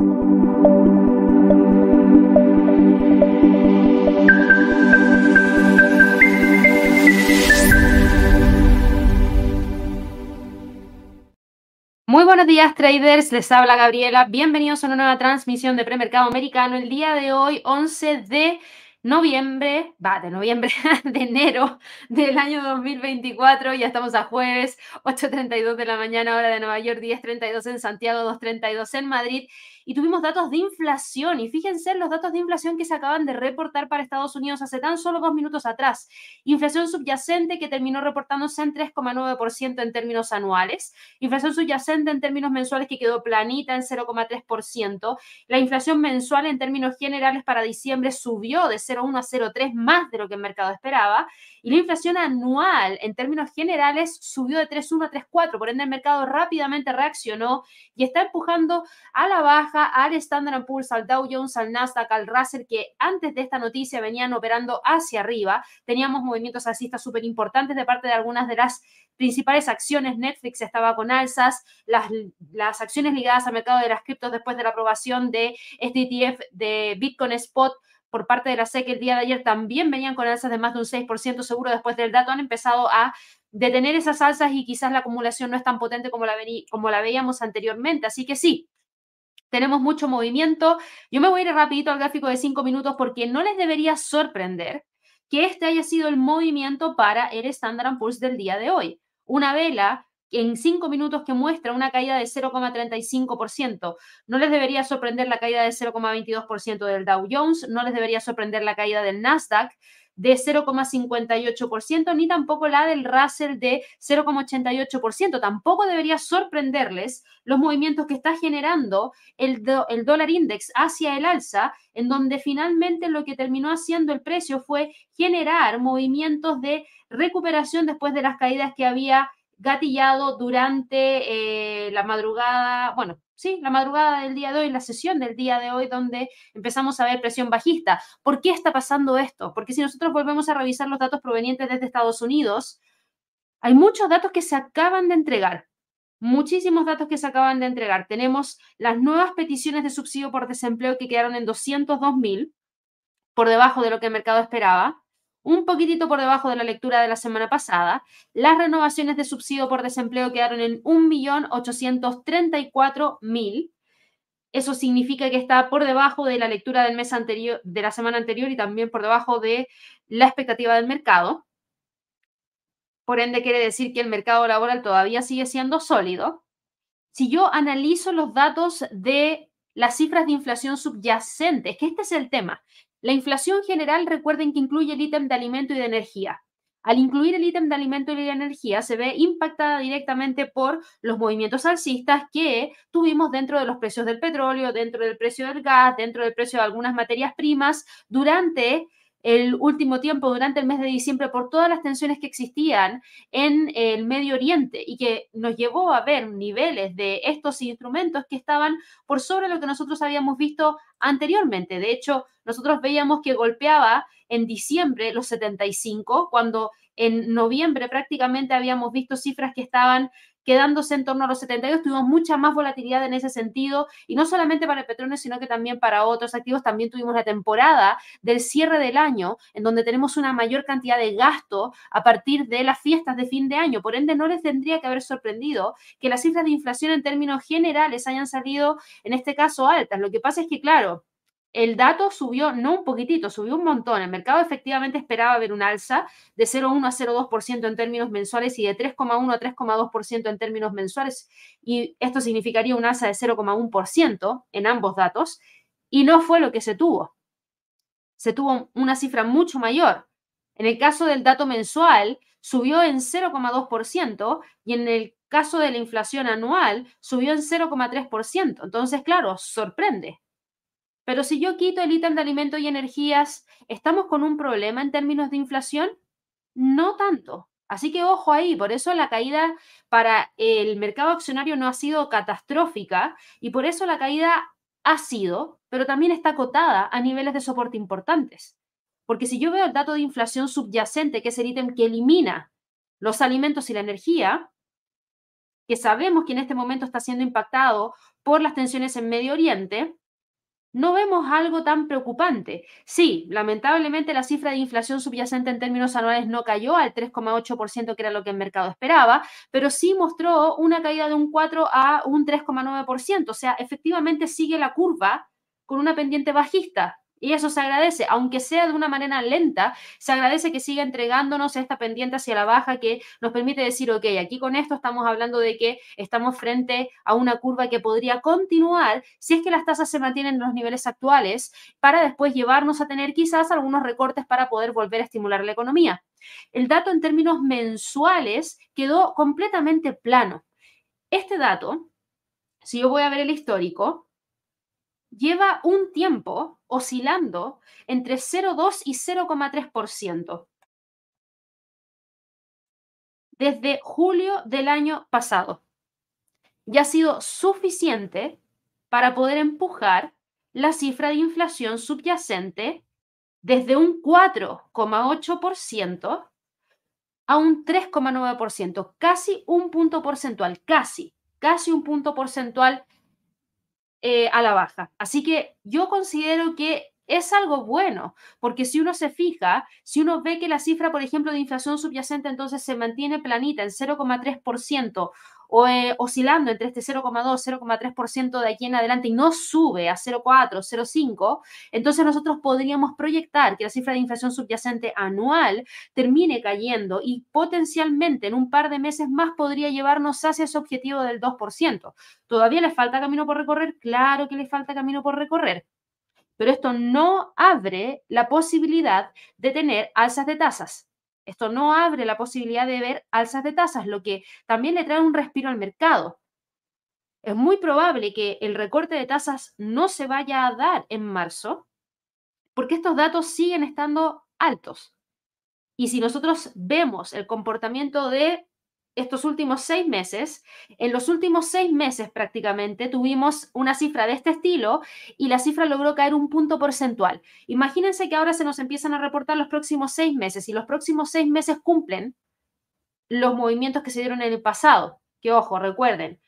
Muy buenos días traders, les habla Gabriela. Bienvenidos a una nueva transmisión de premercado americano. El día de hoy, 11 de noviembre, va, de noviembre, de enero del año 2024, ya estamos a jueves, 8.32 de la mañana, hora de Nueva York, 10.32 en Santiago, 2.32 en Madrid y tuvimos datos de inflación. Y fíjense los datos de inflación que se acaban de reportar para Estados Unidos hace tan solo dos minutos atrás. Inflación subyacente que terminó reportándose en 3,9% en términos anuales. Inflación subyacente en términos mensuales que quedó planita en 0,3%. La inflación mensual en términos generales para diciembre subió de 0,1 a 0,3 más de lo que el mercado esperaba. Y la inflación anual en términos generales subió de 3,1 a 3,4. Por ende, el mercado rápidamente reaccionó y está empujando a la baja al Standard Poor's, al Dow Jones, al Nasdaq, al Russell, que antes de esta noticia venían operando hacia arriba. Teníamos movimientos alcistas súper importantes de parte de algunas de las principales acciones. Netflix estaba con alzas, las, las acciones ligadas al mercado de las criptos después de la aprobación de este ETF de Bitcoin Spot por parte de la SEC el día de ayer también venían con alzas de más de un 6% seguro después del dato, han empezado a detener esas alzas y quizás la acumulación no es tan potente como la, como la veíamos anteriormente. Así que sí, tenemos mucho movimiento. Yo me voy a ir rapidito al gráfico de 5 minutos porque no les debería sorprender que este haya sido el movimiento para el Standard Poor's del día de hoy. Una vela en cinco minutos que muestra una caída de 0,35%. No les debería sorprender la caída de 0,22% del Dow Jones, no les debería sorprender la caída del Nasdaq de 0,58%, ni tampoco la del Russell de 0,88%. Tampoco debería sorprenderles los movimientos que está generando el, el dólar index hacia el alza, en donde finalmente lo que terminó haciendo el precio fue generar movimientos de recuperación después de las caídas que había gatillado durante eh, la madrugada, bueno, sí, la madrugada del día de hoy, la sesión del día de hoy, donde empezamos a ver presión bajista. ¿Por qué está pasando esto? Porque si nosotros volvemos a revisar los datos provenientes desde Estados Unidos, hay muchos datos que se acaban de entregar. Muchísimos datos que se acaban de entregar. Tenemos las nuevas peticiones de subsidio por desempleo que quedaron en 202 mil, por debajo de lo que el mercado esperaba un poquitito por debajo de la lectura de la semana pasada. Las renovaciones de subsidio por desempleo quedaron en 1.834.000. Eso significa que está por debajo de la lectura del mes anterior, de la semana anterior y también por debajo de la expectativa del mercado. Por ende, quiere decir que el mercado laboral todavía sigue siendo sólido. Si yo analizo los datos de las cifras de inflación subyacentes, que este es el tema, la inflación general, recuerden que incluye el ítem de alimento y de energía. Al incluir el ítem de alimento y de energía, se ve impactada directamente por los movimientos alcistas que tuvimos dentro de los precios del petróleo, dentro del precio del gas, dentro del precio de algunas materias primas durante el último tiempo, durante el mes de diciembre, por todas las tensiones que existían en el Medio Oriente y que nos llevó a ver niveles de estos instrumentos que estaban por sobre lo que nosotros habíamos visto anteriormente. De hecho, nosotros veíamos que golpeaba en diciembre los 75, cuando en noviembre prácticamente habíamos visto cifras que estaban quedándose en torno a los 72. Tuvimos mucha más volatilidad en ese sentido y no solamente para el petróleo, sino que también para otros activos. También tuvimos la temporada del cierre del año, en donde tenemos una mayor cantidad de gasto a partir de las fiestas de fin de año. Por ende, no les tendría que haber sorprendido que las cifras de inflación en términos generales hayan salido, en este caso, altas. Lo que pasa es que, claro, el dato subió no un poquitito, subió un montón. El mercado efectivamente esperaba ver un alza de 0,1 a 0,2% en términos mensuales y de 3,1 a 3,2% en términos mensuales. Y esto significaría un alza de 0,1% en ambos datos. Y no fue lo que se tuvo. Se tuvo una cifra mucho mayor. En el caso del dato mensual, subió en 0,2% y en el caso de la inflación anual, subió en 0,3%. Entonces, claro, sorprende. Pero si yo quito el ítem de alimentos y energías, ¿estamos con un problema en términos de inflación? No tanto. Así que ojo ahí, por eso la caída para el mercado accionario no ha sido catastrófica y por eso la caída ha sido, pero también está acotada a niveles de soporte importantes. Porque si yo veo el dato de inflación subyacente, que es el ítem que elimina los alimentos y la energía, que sabemos que en este momento está siendo impactado por las tensiones en Medio Oriente, no vemos algo tan preocupante. Sí, lamentablemente la cifra de inflación subyacente en términos anuales no cayó al 3,8%, que era lo que el mercado esperaba, pero sí mostró una caída de un 4 a un 3,9%. O sea, efectivamente sigue la curva con una pendiente bajista. Y eso se agradece, aunque sea de una manera lenta, se agradece que siga entregándonos esta pendiente hacia la baja que nos permite decir, ok, aquí con esto estamos hablando de que estamos frente a una curva que podría continuar si es que las tasas se mantienen en los niveles actuales para después llevarnos a tener quizás algunos recortes para poder volver a estimular la economía. El dato en términos mensuales quedó completamente plano. Este dato, si yo voy a ver el histórico, lleva un tiempo oscilando entre 0,2 y 0,3%. Desde julio del año pasado. Ya ha sido suficiente para poder empujar la cifra de inflación subyacente desde un 4,8% a un 3,9%, casi un punto porcentual, casi, casi un punto porcentual eh, a la baja. Así que yo considero que es algo bueno, porque si uno se fija, si uno ve que la cifra, por ejemplo, de inflación subyacente entonces se mantiene planita en 0,3% o eh, oscilando entre este 0,2, 0,3% de aquí en adelante y no sube a 0,4, 0,5, entonces nosotros podríamos proyectar que la cifra de inflación subyacente anual termine cayendo y potencialmente en un par de meses más podría llevarnos hacia ese objetivo del 2%. ¿Todavía le falta camino por recorrer? Claro que le falta camino por recorrer pero esto no abre la posibilidad de tener alzas de tasas. Esto no abre la posibilidad de ver alzas de tasas, lo que también le trae un respiro al mercado. Es muy probable que el recorte de tasas no se vaya a dar en marzo, porque estos datos siguen estando altos. Y si nosotros vemos el comportamiento de estos últimos seis meses, en los últimos seis meses prácticamente tuvimos una cifra de este estilo y la cifra logró caer un punto porcentual. Imagínense que ahora se nos empiezan a reportar los próximos seis meses y los próximos seis meses cumplen los movimientos que se dieron en el pasado. Que ojo, recuerden,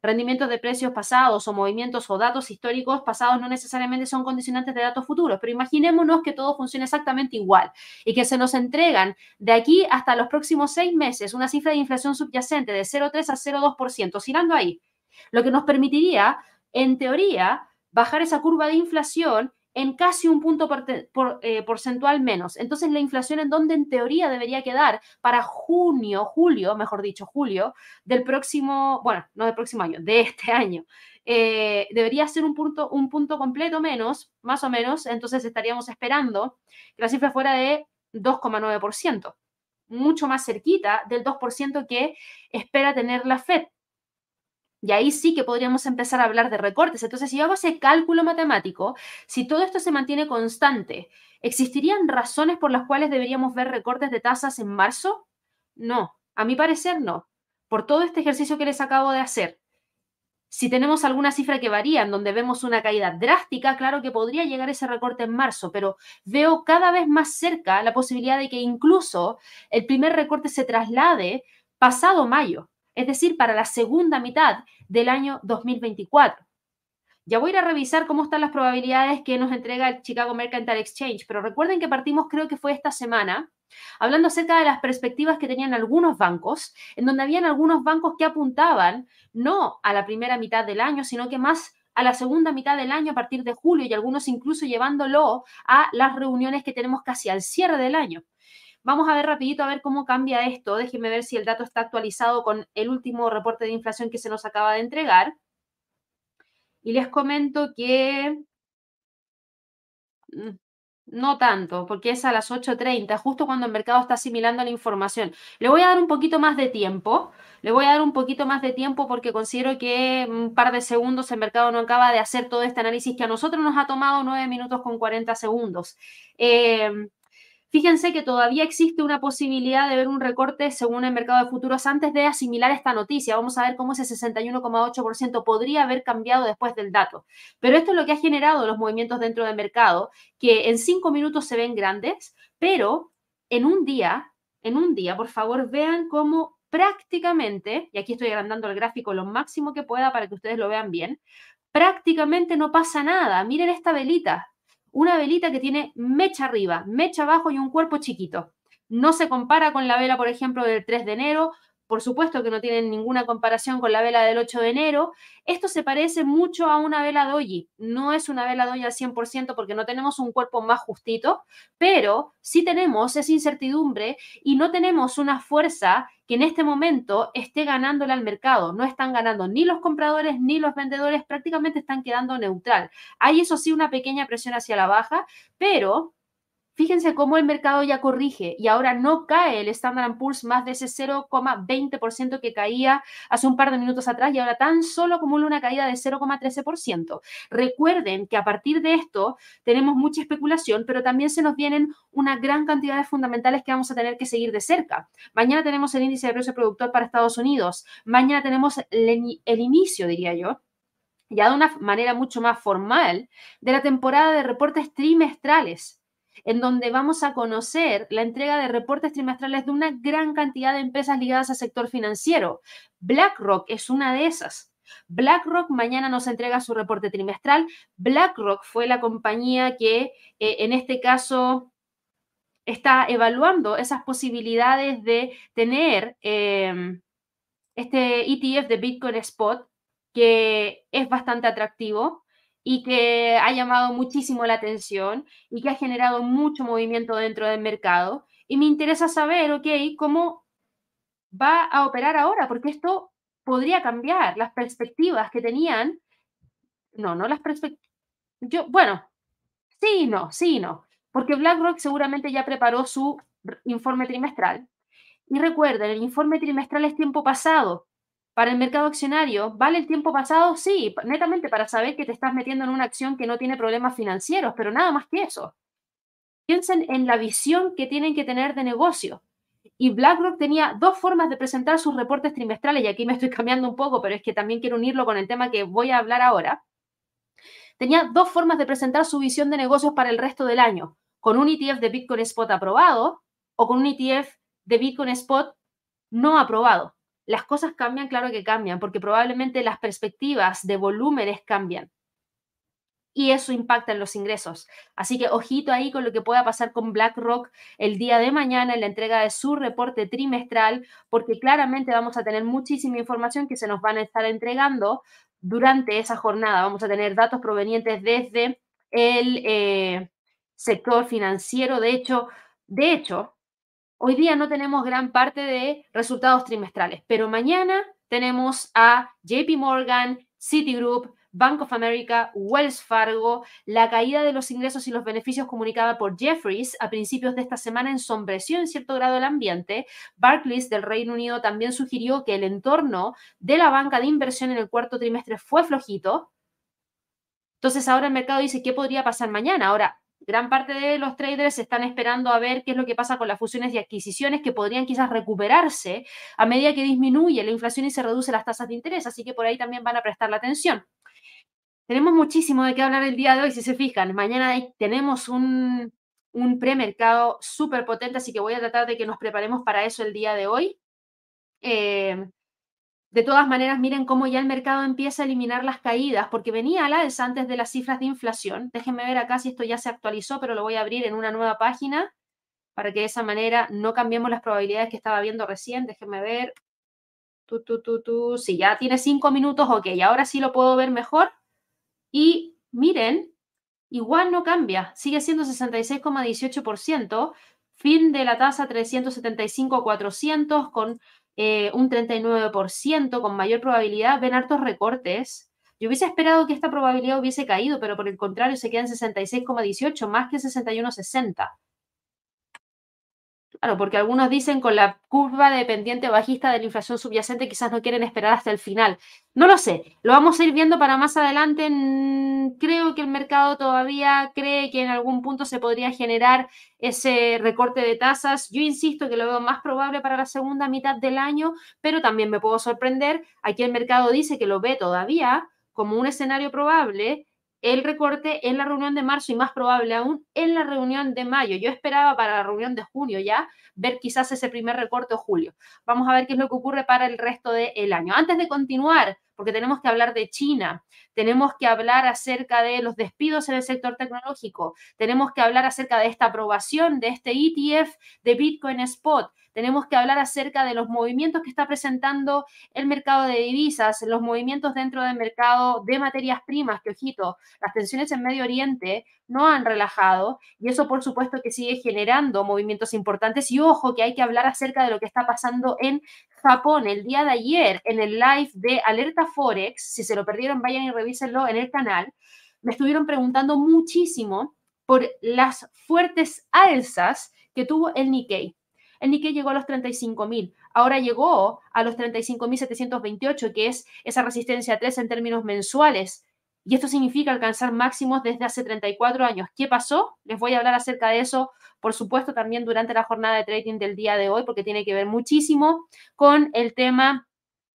Rendimientos de precios pasados o movimientos o datos históricos pasados no necesariamente son condicionantes de datos futuros, pero imaginémonos que todo funcione exactamente igual y que se nos entregan de aquí hasta los próximos seis meses una cifra de inflación subyacente de 0,3 a 0,2%, oscilando ahí, lo que nos permitiría, en teoría, bajar esa curva de inflación en casi un punto eh, porcentual menos. Entonces, la inflación en donde en teoría debería quedar para junio, julio, mejor dicho, julio del próximo, bueno, no del próximo año, de este año, eh, debería ser un punto, un punto completo menos, más o menos. Entonces, estaríamos esperando que la cifra fuera de 2,9%, mucho más cerquita del 2% que espera tener la FED. Y ahí sí que podríamos empezar a hablar de recortes. Entonces, si yo hago ese cálculo matemático, si todo esto se mantiene constante, ¿existirían razones por las cuales deberíamos ver recortes de tasas en marzo? No, a mi parecer no. Por todo este ejercicio que les acabo de hacer. Si tenemos alguna cifra que varía, en donde vemos una caída drástica, claro que podría llegar ese recorte en marzo, pero veo cada vez más cerca la posibilidad de que incluso el primer recorte se traslade pasado mayo es decir, para la segunda mitad del año 2024. Ya voy a ir a revisar cómo están las probabilidades que nos entrega el Chicago Mercantile Exchange, pero recuerden que partimos, creo que fue esta semana, hablando acerca de las perspectivas que tenían algunos bancos, en donde habían algunos bancos que apuntaban no a la primera mitad del año, sino que más a la segunda mitad del año a partir de julio y algunos incluso llevándolo a las reuniones que tenemos casi al cierre del año. Vamos a ver rapidito a ver cómo cambia esto. Déjenme ver si el dato está actualizado con el último reporte de inflación que se nos acaba de entregar. Y les comento que mm, no tanto, porque es a las 8.30, justo cuando el mercado está asimilando la información. Le voy a dar un poquito más de tiempo. Le voy a dar un poquito más de tiempo porque considero que un par de segundos el mercado no acaba de hacer todo este análisis que a nosotros nos ha tomado 9 minutos con 40 segundos. Eh, Fíjense que todavía existe una posibilidad de ver un recorte según el mercado de futuros antes de asimilar esta noticia. Vamos a ver cómo ese 61,8% podría haber cambiado después del dato. Pero esto es lo que ha generado los movimientos dentro del mercado, que en cinco minutos se ven grandes, pero en un día, en un día, por favor, vean cómo prácticamente, y aquí estoy agrandando el gráfico lo máximo que pueda para que ustedes lo vean bien, prácticamente no pasa nada. Miren esta velita, una velita que tiene mecha arriba, mecha abajo y un cuerpo chiquito. No se compara con la vela, por ejemplo, del 3 de enero, por supuesto que no tienen ninguna comparación con la vela del 8 de enero. Esto se parece mucho a una vela doji. No es una vela doji al 100% porque no tenemos un cuerpo más justito, pero sí tenemos esa incertidumbre y no tenemos una fuerza que en este momento esté ganándole al mercado. No están ganando ni los compradores ni los vendedores, prácticamente están quedando neutral. Hay eso sí una pequeña presión hacia la baja, pero Fíjense cómo el mercado ya corrige y ahora no cae el Standard Poor's más de ese 0,20% que caía hace un par de minutos atrás y ahora tan solo acumula una caída de 0,13%. Recuerden que a partir de esto tenemos mucha especulación, pero también se nos vienen una gran cantidad de fundamentales que vamos a tener que seguir de cerca. Mañana tenemos el índice de precio productor para Estados Unidos. Mañana tenemos el, el inicio, diría yo, ya de una manera mucho más formal, de la temporada de reportes trimestrales en donde vamos a conocer la entrega de reportes trimestrales de una gran cantidad de empresas ligadas al sector financiero. BlackRock es una de esas. BlackRock mañana nos entrega su reporte trimestral. BlackRock fue la compañía que eh, en este caso está evaluando esas posibilidades de tener em, este ETF de Bitcoin Spot, que es bastante atractivo y que ha llamado muchísimo la atención y que ha generado mucho movimiento dentro del mercado. Y me interesa saber, ok, cómo va a operar ahora, porque esto podría cambiar las perspectivas que tenían. No, no las perspectivas. Yo, bueno, sí, no, sí, no, porque BlackRock seguramente ya preparó su informe trimestral. Y recuerden, el informe trimestral es tiempo pasado para el mercado accionario, ¿vale el tiempo pasado? Sí, netamente para saber que te estás metiendo en una acción que no tiene problemas financieros, pero nada más que eso. Piensen en la visión que tienen que tener de negocio. Y BlackRock tenía dos formas de presentar sus reportes trimestrales, y aquí me estoy cambiando un poco, pero es que también quiero unirlo con el tema que voy a hablar ahora. Tenía dos formas de presentar su visión de negocios para el resto del año, con un ETF de Bitcoin Spot aprobado o con un ETF de Bitcoin Spot no aprobado las cosas cambian, claro que cambian, porque probablemente las perspectivas de volúmenes cambian. Y eso impacta en los ingresos. Así que ojito ahí con lo que pueda pasar con BlackRock el día de mañana en la entrega de su reporte trimestral, porque claramente vamos a tener muchísima información que se nos van a estar entregando durante esa jornada. Vamos a tener datos provenientes desde el eh, sector financiero. De hecho, de hecho, Hoy día no tenemos gran parte de resultados trimestrales, pero mañana tenemos a JP Morgan, Citigroup, Bank of America, Wells Fargo, la caída de los ingresos y los beneficios comunicada por Jeffries a principios de esta semana ensombreció en cierto grado el ambiente. Barclays del Reino Unido también sugirió que el entorno de la banca de inversión en el cuarto trimestre fue flojito. Entonces ahora el mercado dice, ¿qué podría pasar mañana? Ahora, gran parte de los traders están esperando a ver qué es lo que pasa con las fusiones y adquisiciones que podrían quizás recuperarse a medida que disminuye la inflación y se reducen las tasas de interés, así que por ahí también van a prestar la atención. Tenemos muchísimo de qué hablar el día de hoy, si se fijan. Mañana tenemos un, un premercado súper potente, así que voy a tratar de que nos preparemos para eso el día de hoy. Eh, de todas maneras, miren cómo ya el mercado empieza a eliminar las caídas, porque venía a la alza antes de las cifras de inflación. Déjenme ver acá si esto ya se actualizó, pero lo voy a abrir en una nueva página para que de esa manera no cambiemos las probabilidades que estaba viendo recién. Déjenme ver. Tú, tú, tú, tú. Sí, ya tiene cinco minutos, ok. Ahora sí lo puedo ver mejor. Y miren, igual no cambia. Sigue siendo 66,18%. Fin de la tasa 375-400 con eh, un 39%, con mayor probabilidad, ven hartos recortes. Yo hubiese esperado que esta probabilidad hubiese caído, pero por el contrario se queda en 66,18, más que 61,60. Claro, porque algunos dicen con la curva de pendiente bajista de la inflación subyacente quizás no quieren esperar hasta el final. No lo sé, lo vamos a ir viendo para más adelante. Creo que el mercado todavía cree que en algún punto se podría generar ese recorte de tasas. Yo insisto que lo veo más probable para la segunda mitad del año, pero también me puedo sorprender. Aquí el mercado dice que lo ve todavía como un escenario probable el recorte en la reunión de marzo y más probable aún en la reunión de mayo. Yo esperaba para la reunión de junio ya ver quizás ese primer recorte o julio. Vamos a ver qué es lo que ocurre para el resto del año. Antes de continuar, porque tenemos que hablar de China, tenemos que hablar acerca de los despidos en el sector tecnológico, tenemos que hablar acerca de esta aprobación de este ETF de Bitcoin Spot, tenemos que hablar acerca de los movimientos que está presentando el mercado de divisas, los movimientos dentro del mercado de materias primas, que ojito, las tensiones en Medio Oriente no han relajado y eso por supuesto que sigue generando movimientos importantes y ojo que hay que hablar acerca de lo que está pasando en Japón el día de ayer en el live de Alerta Forex, si se lo perdieron vayan y revísenlo en el canal, me estuvieron preguntando muchísimo por las fuertes alzas que tuvo el Nikkei. El Nikkei llegó a los 35.000, ahora llegó a los 35.728, que es esa resistencia 3 en términos mensuales. Y esto significa alcanzar máximos desde hace 34 años. ¿Qué pasó? Les voy a hablar acerca de eso, por supuesto, también durante la jornada de trading del día de hoy, porque tiene que ver muchísimo con el tema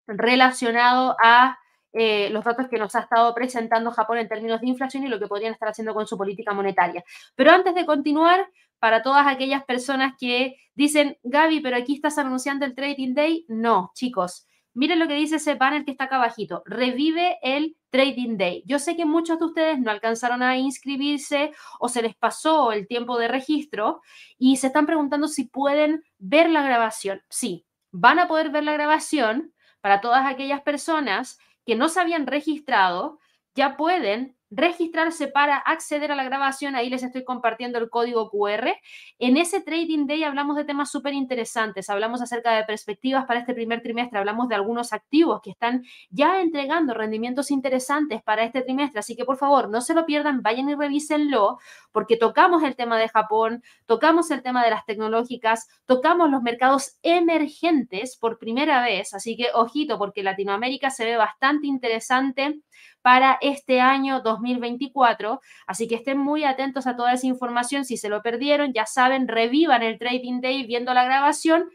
relacionado a eh, los datos que nos ha estado presentando Japón en términos de inflación y lo que podrían estar haciendo con su política monetaria. Pero antes de continuar, para todas aquellas personas que dicen, Gaby, pero aquí estás anunciando el Trading Day, no, chicos. Miren lo que dice ese panel que está acá abajito. Revive el Trading Day. Yo sé que muchos de ustedes no alcanzaron a inscribirse o se les pasó el tiempo de registro y se están preguntando si pueden ver la grabación. Sí, van a poder ver la grabación para todas aquellas personas que no se habían registrado, ya pueden registrarse para acceder a la grabación. Ahí les estoy compartiendo el código QR. En ese Trading Day hablamos de temas súper interesantes. Hablamos acerca de perspectivas para este primer trimestre. Hablamos de algunos activos que están ya entregando rendimientos interesantes para este trimestre. Así que por favor, no se lo pierdan, vayan y revísenlo, porque tocamos el tema de Japón, tocamos el tema de las tecnológicas, tocamos los mercados emergentes por primera vez. Así que ojito, porque Latinoamérica se ve bastante interesante para este año 2024. Así que estén muy atentos a toda esa información. Si se lo perdieron, ya saben, revivan el Trading Day viendo la grabación.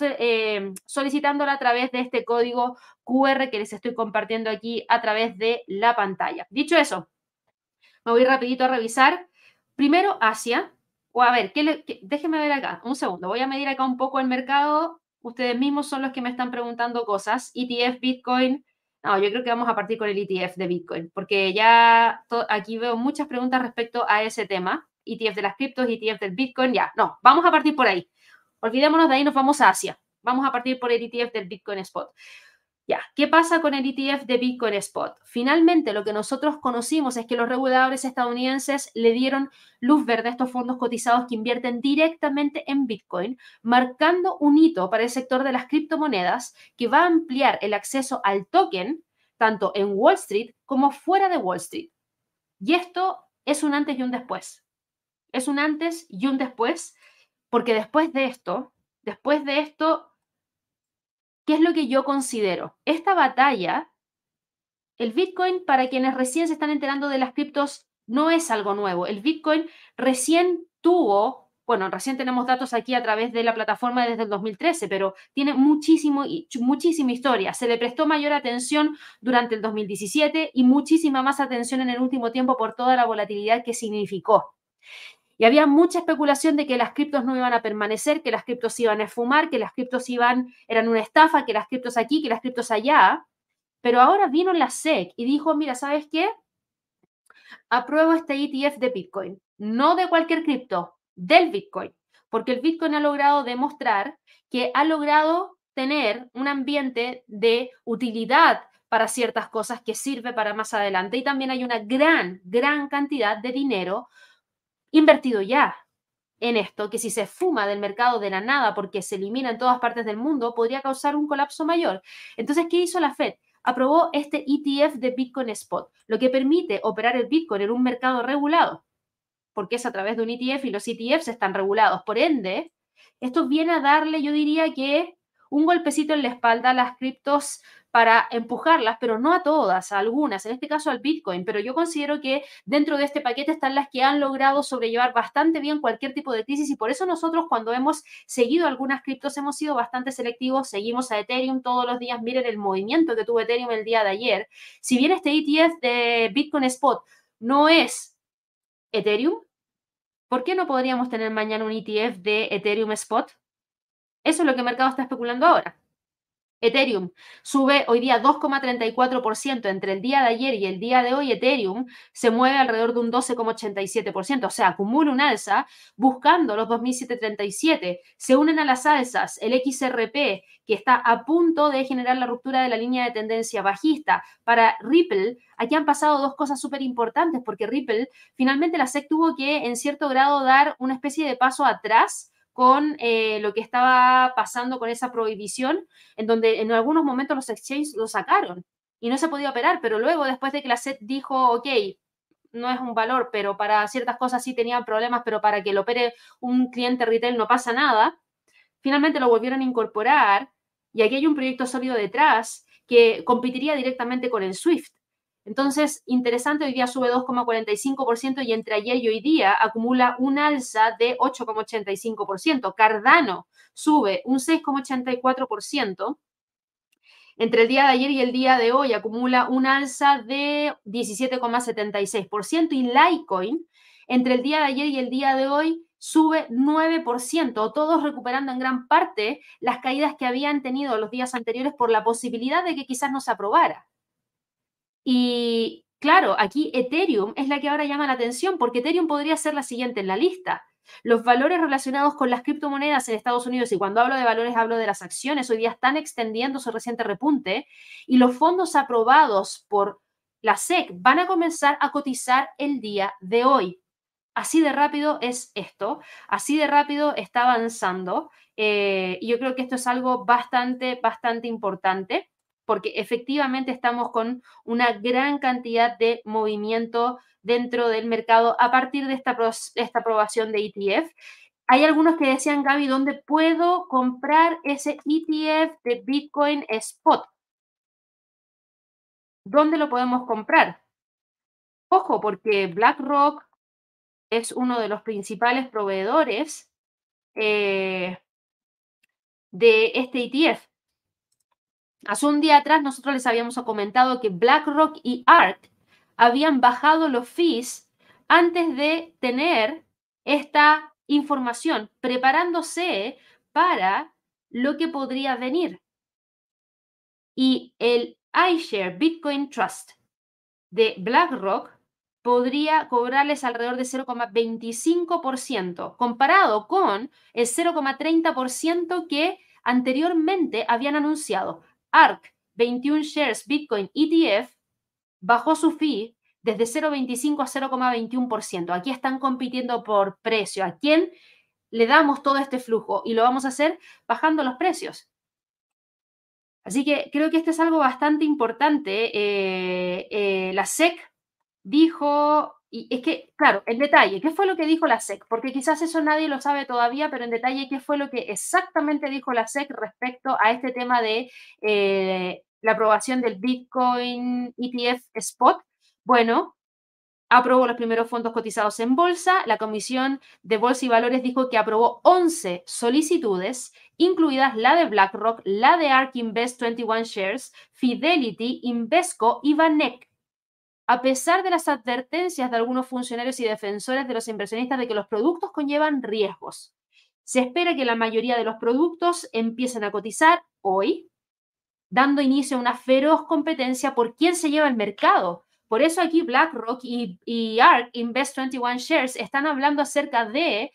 Eh, solicitándola a través de este código QR que les estoy compartiendo aquí a través de la pantalla. Dicho eso, me voy rapidito a revisar. Primero, Asia. O a ver, ¿qué déjenme ver acá, un segundo. Voy a medir acá un poco el mercado. Ustedes mismos son los que me están preguntando cosas. ETF, Bitcoin, no, yo creo que vamos a partir con el ETF de Bitcoin, porque ya aquí veo muchas preguntas respecto a ese tema. ETF de las criptos, ETF del Bitcoin, ya. No, vamos a partir por ahí. Olvidémonos de ahí, nos vamos a Asia. Vamos a partir por el ETF del Bitcoin Spot. Ya, ¿qué pasa con el ETF de Bitcoin Spot? Finalmente, lo que nosotros conocimos es que los reguladores estadounidenses le dieron luz verde a estos fondos cotizados que invierten directamente en Bitcoin, marcando un hito para el sector de las criptomonedas que va a ampliar el acceso al token tanto en Wall Street como fuera de Wall Street. Y esto es un antes y un después. Es un antes y un después, porque después de esto, después de esto, ¿Qué es lo que yo considero? Esta batalla, el Bitcoin, para quienes recién se están enterando de las criptos, no es algo nuevo. El Bitcoin recién tuvo, bueno, recién tenemos datos aquí a través de la plataforma desde el 2013, pero tiene muchísimo, muchísima historia. Se le prestó mayor atención durante el 2017 y muchísima más atención en el último tiempo por toda la volatilidad que significó. Y había mucha especulación de que las criptos no iban a permanecer, que las criptos iban a fumar, que las criptos iban, eran una estafa, que las criptos aquí, que las criptos allá. Pero ahora vino la SEC y dijo, mira, ¿sabes qué? Apruebo este ETF de Bitcoin, no de cualquier cripto, del Bitcoin, porque el Bitcoin ha logrado demostrar que ha logrado tener un ambiente de utilidad para ciertas cosas que sirve para más adelante y también hay una gran, gran cantidad de dinero invertido ya en esto, que si se fuma del mercado de la nada porque se elimina en todas partes del mundo, podría causar un colapso mayor. Entonces, ¿qué hizo la Fed? Aprobó este ETF de Bitcoin Spot, lo que permite operar el Bitcoin en un mercado regulado, porque es a través de un ETF y los ETFs están regulados. Por ende, esto viene a darle, yo diría que un golpecito en la espalda a las criptos para empujarlas, pero no a todas, a algunas, en este caso al Bitcoin, pero yo considero que dentro de este paquete están las que han logrado sobrellevar bastante bien cualquier tipo de crisis y por eso nosotros cuando hemos seguido algunas criptos hemos sido bastante selectivos, seguimos a Ethereum todos los días, miren el movimiento que tuvo Ethereum el día de ayer. Si bien este ETF de Bitcoin Spot no es Ethereum, ¿por qué no podríamos tener mañana un ETF de Ethereum Spot? Eso es lo que el mercado está especulando ahora. Ethereum sube hoy día 2,34%. Entre el día de ayer y el día de hoy, Ethereum se mueve alrededor de un 12,87%. O sea, acumula un alza buscando los 2.737. Se unen a las alzas el XRP, que está a punto de generar la ruptura de la línea de tendencia bajista. Para Ripple, aquí han pasado dos cosas súper importantes, porque Ripple finalmente la SEC tuvo que, en cierto grado, dar una especie de paso atrás con eh, lo que estaba pasando con esa prohibición, en donde en algunos momentos los exchanges lo sacaron y no se podía operar, pero luego después de que la SED dijo, ok, no es un valor, pero para ciertas cosas sí tenían problemas, pero para que lo opere un cliente retail no pasa nada, finalmente lo volvieron a incorporar y aquí hay un proyecto sólido detrás que competiría directamente con el SWIFT. Entonces, interesante, hoy día sube 2,45% y entre ayer y hoy día acumula un alza de 8,85%. Cardano sube un 6,84%. Entre el día de ayer y el día de hoy acumula un alza de 17,76%. Y Litecoin, entre el día de ayer y el día de hoy, sube 9%, todos recuperando en gran parte las caídas que habían tenido los días anteriores por la posibilidad de que quizás no se aprobara. Y claro, aquí Ethereum es la que ahora llama la atención porque Ethereum podría ser la siguiente en la lista. Los valores relacionados con las criptomonedas en Estados Unidos, y cuando hablo de valores hablo de las acciones, hoy día están extendiendo su reciente repunte y los fondos aprobados por la SEC van a comenzar a cotizar el día de hoy. Así de rápido es esto, así de rápido está avanzando eh, y yo creo que esto es algo bastante, bastante importante porque efectivamente estamos con una gran cantidad de movimiento dentro del mercado a partir de esta, esta aprobación de ETF. Hay algunos que decían, Gaby, ¿dónde puedo comprar ese ETF de Bitcoin Spot? ¿Dónde lo podemos comprar? Ojo, porque BlackRock es uno de los principales proveedores eh, de este ETF. Hace un día atrás nosotros les habíamos comentado que BlackRock y ARK habían bajado los fees antes de tener esta información, preparándose para lo que podría venir. Y el iShare Bitcoin Trust de BlackRock podría cobrarles alrededor de 0,25%, comparado con el 0,30% que anteriormente habían anunciado. ARC 21 Shares Bitcoin ETF bajó su fee desde 0,25 a 0,21%. Aquí están compitiendo por precio. ¿A quién le damos todo este flujo? Y lo vamos a hacer bajando los precios. Así que creo que esto es algo bastante importante. Eh, eh, la SEC dijo y es que, claro, en detalle, ¿qué fue lo que dijo la SEC? Porque quizás eso nadie lo sabe todavía, pero en detalle, ¿qué fue lo que exactamente dijo la SEC respecto a este tema de eh, la aprobación del Bitcoin ETF Spot? Bueno, aprobó los primeros fondos cotizados en bolsa. La Comisión de Bolsa y Valores dijo que aprobó 11 solicitudes, incluidas la de BlackRock, la de ARK Invest 21 Shares, Fidelity, Invesco y Vanek a pesar de las advertencias de algunos funcionarios y defensores de los inversionistas de que los productos conllevan riesgos. Se espera que la mayoría de los productos empiecen a cotizar hoy, dando inicio a una feroz competencia por quién se lleva el mercado. Por eso aquí BlackRock y, y ARK Invest 21 Shares están hablando acerca de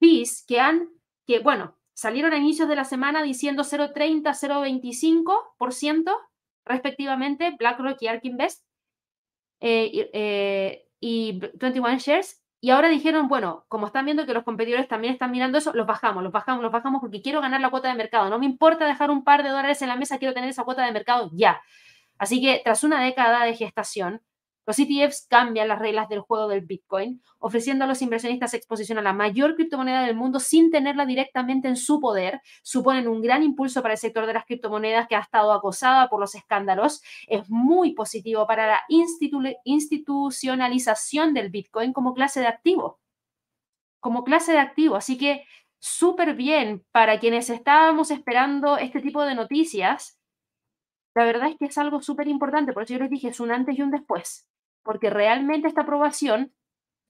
fees que han, que bueno, salieron a inicios de la semana diciendo 0,30, 0,25% respectivamente, BlackRock y ARK Invest, eh, eh, y 21 Shares. Y ahora dijeron, bueno, como están viendo que los competidores también están mirando eso, los bajamos, los bajamos, los bajamos porque quiero ganar la cuota de mercado. No me importa dejar un par de dólares en la mesa, quiero tener esa cuota de mercado ya. Así que tras una década de gestación, Los ETFs cambian las reglas del juego del Bitcoin, ofreciendo a los inversionistas exposición a la mayor criptomoneda del mundo sin tenerla directamente en su poder. Suponen un gran impulso para el sector de las criptomonedas que ha estado acosada por los escándalos. Es muy positivo para la institucionalización del Bitcoin como clase de activo. Como clase de activo. Así que súper bien para quienes estábamos esperando este tipo de noticias. La verdad es que es algo súper importante, por eso yo les dije, es un antes y un después porque realmente esta aprobación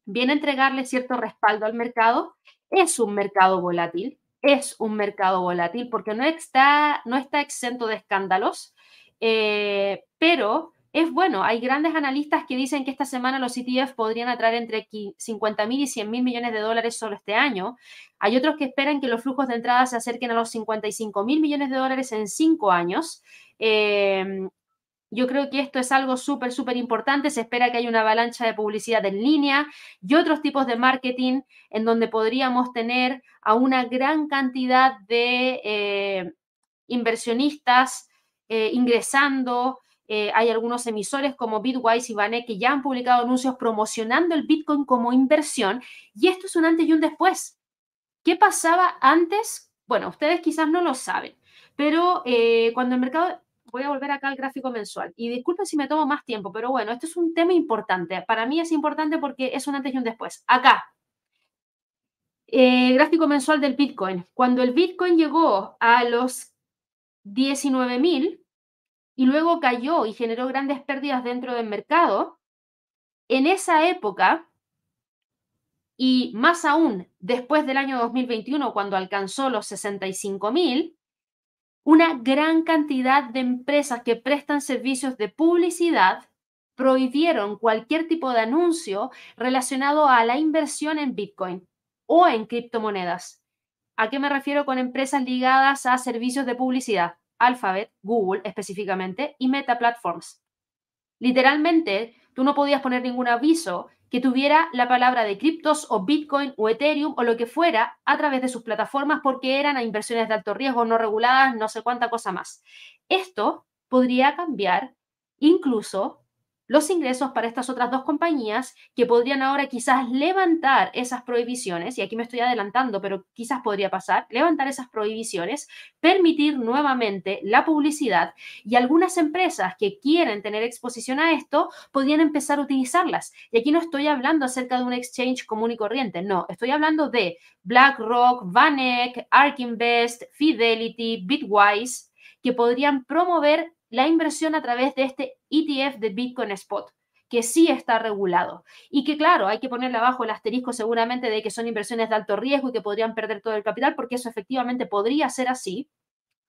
viene a entregarle cierto respaldo al mercado. Es un mercado volátil, es un mercado volátil porque no está, no está exento de escándalos, eh, pero es bueno. Hay grandes analistas que dicen que esta semana los ETF podrían atraer entre 50 mil y 100 mil millones de dólares solo este año. Hay otros que esperan que los flujos de entrada se acerquen a los 55 mil millones de dólares en cinco años. Eh, yo creo que esto es algo súper, súper importante. Se espera que haya una avalancha de publicidad en línea y otros tipos de marketing en donde podríamos tener a una gran cantidad de eh, inversionistas eh, ingresando. Eh, hay algunos emisores como Bitwise y Vanek que ya han publicado anuncios promocionando el Bitcoin como inversión. Y esto es un antes y un después. ¿Qué pasaba antes? Bueno, ustedes quizás no lo saben, pero cuando el mercado voy a volver acá al gráfico mensual. Y disculpen si me tomo más tiempo, pero bueno, esto es un tema importante. Para mí es importante porque es un antes y un después. Acá, eh, gráfico mensual del Bitcoin. Cuando el Bitcoin llegó a los 19.000 y luego cayó y generó grandes pérdidas dentro del mercado, en esa época, y más aún después del año 2021, cuando alcanzó los 65.000, una gran cantidad de empresas que prestan servicios de publicidad prohibieron cualquier tipo de anuncio relacionado a la inversión en Bitcoin o en criptomonedas. ¿A qué me refiero con empresas ligadas a servicios de publicidad? Alphabet, Google específicamente y Meta Platforms. Literalmente, tú no podías poner ningún aviso que tuviera la palabra de criptos o Bitcoin o Ethereum o lo que fuera a través de sus plataformas porque eran inversiones de alto riesgo, no reguladas, no sé cuánta cosa más. Esto podría cambiar incluso los ingresos para estas otras dos compañías que podrían ahora quizás levantar esas prohibiciones, y aquí me estoy adelantando, pero quizás podría pasar, levantar esas prohibiciones, permitir nuevamente la publicidad y algunas empresas que quieren tener exposición a esto podrían empezar a utilizarlas. Y aquí no estoy hablando acerca de un exchange común y corriente, no, estoy hablando de BlackRock, Vanek, ARK Invest, Fidelity, Bitwise, que podrían promover la inversión a través de este ETF de Bitcoin Spot, que sí está regulado. Y que claro, hay que ponerle abajo el asterisco seguramente de que son inversiones de alto riesgo y que podrían perder todo el capital, porque eso efectivamente podría ser así.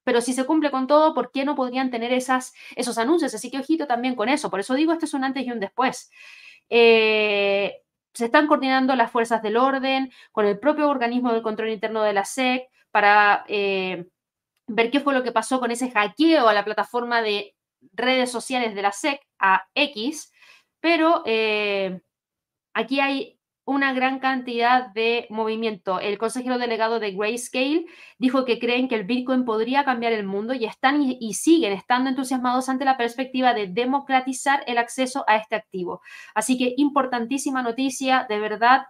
Pero si se cumple con todo, ¿por qué no podrían tener esas, esos anuncios? Así que ojito también con eso. Por eso digo, este es un antes y un después. Eh, se están coordinando las fuerzas del orden con el propio organismo del control interno de la SEC para eh, ver qué fue lo que pasó con ese hackeo a la plataforma de redes sociales de la SEC a X, pero eh, aquí hay una gran cantidad de movimiento. El consejero delegado de Grayscale dijo que creen que el Bitcoin podría cambiar el mundo y están y, y, siguen estando entusiasmados ante la perspectiva de democratizar el acceso a este activo. Así que importantísima noticia, de verdad,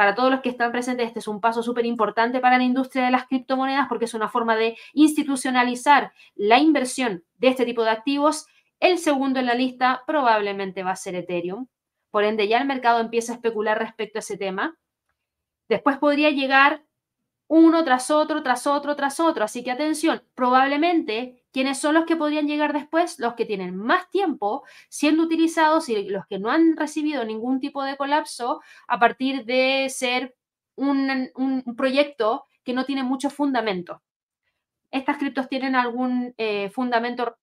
para todos los que están presentes, este es un paso súper importante para la industria de las criptomonedas porque es una forma de institucionalizar la inversión de este tipo de activos. El segundo en la lista probablemente va a ser Ethereum. Por ende, ya el mercado empieza a especular respecto a ese tema. Después podría llegar uno tras otro, tras otro, tras otro. Así que atención, probablemente ¿Quiénes son los que podrían llegar después? Los que tienen más tiempo siendo utilizados y los que no han recibido ningún tipo de colapso a partir de ser un, un proyecto que no tiene mucho fundamento estas criptos tienen algún eh, fundamento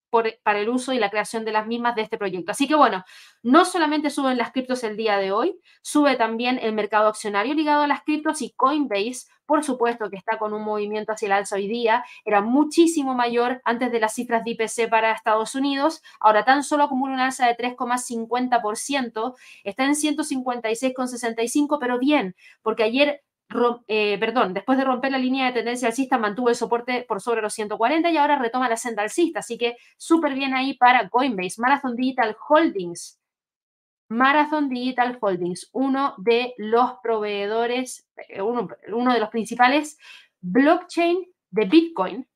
para el uso y la creación de las mismas de este proyecto. Así que bueno, no solamente suben las criptos el día de hoy, sube también el mercado accionario ligado a las criptos y Coinbase, por supuesto que está con un movimiento hacia el alza hoy día, era muchísimo mayor antes de las cifras de IPC para Estados Unidos, ahora tan solo acumula un alza de 3,50%, está en 156,65, pero bien, porque ayer eh, perdón, después de romper la línea de tendencia alcista, mantuvo el soporte por sobre los 140 y ahora retoma la senda alcista. Así que súper bien ahí para Coinbase, Marathon Digital Holdings. Marathon Digital Holdings, uno de los proveedores, eh, uno, uno de los principales blockchain de Bitcoin,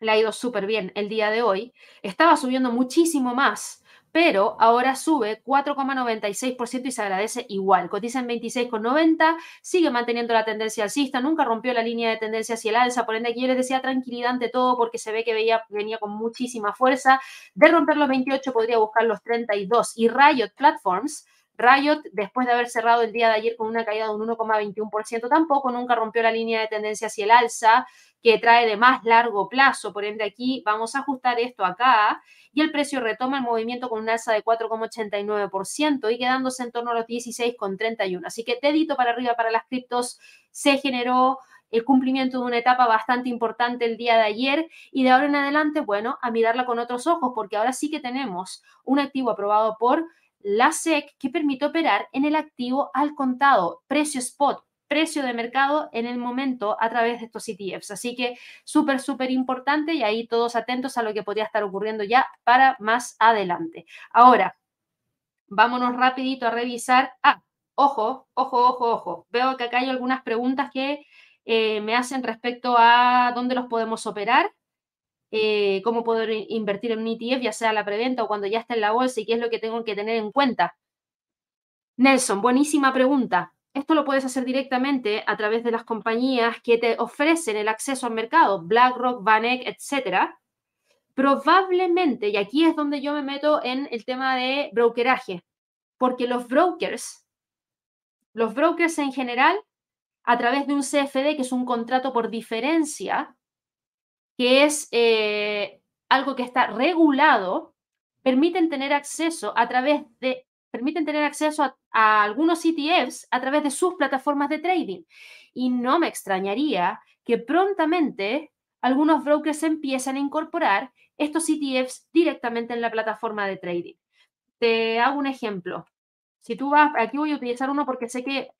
le ha ido súper bien el día de hoy. Estaba subiendo muchísimo más pero ahora sube 4,96% y se agradece igual. Cotiza en 26,90, sigue manteniendo la tendencia alcista, nunca rompió la línea de tendencia hacia el alza, por ende aquí yo les decía tranquilidad ante todo porque se ve que veía, venía con muchísima fuerza. De romper los 28 podría buscar los 32 y Riot Platforms Riot, después de haber cerrado el día de ayer con una caída de un 1,21%, tampoco nunca rompió la línea de tendencia hacia el alza, que trae de más largo plazo. Por ende, aquí vamos a ajustar esto acá y el precio retoma el movimiento con un alza de 4,89% y quedándose en torno a los 16,31. Así que dedito para arriba para las criptos. Se generó el cumplimiento de una etapa bastante importante el día de ayer y de ahora en adelante, bueno, a mirarla con otros ojos porque ahora sí que tenemos un activo aprobado por la SEC que permite operar en el activo al contado, precio spot, precio de mercado en el momento a través de estos ETFs. Así que súper, súper importante y ahí todos atentos a lo que podría estar ocurriendo ya para más adelante. Ahora, vámonos rapidito a revisar. Ah, ojo, ojo, ojo, ojo. Veo que acá hay algunas preguntas que eh, me hacen respecto a dónde los podemos operar. Eh, cómo poder invertir en un ETF, ya sea la preventa o cuando ya está en la bolsa y qué es lo que tengo que tener en cuenta. Nelson, buenísima pregunta. Esto lo puedes hacer directamente a través de las compañías que te ofrecen el acceso al mercado, BlackRock, Vanek, etcétera. Probablemente, y aquí es donde yo me meto en el tema de brokeraje, porque los brokers, los brokers en general, a través de un CFD, que es un contrato por diferencia, que es eh, algo que está regulado, permiten tener acceso a través de, permiten tener acceso a, algunos ETFs a través de sus plataformas de trading. Y no me extrañaría que prontamente algunos brokers empiezan a incorporar estos ETFs directamente en la plataforma de trading. Te hago un ejemplo. Si tú vas, aquí voy a utilizar uno porque sé que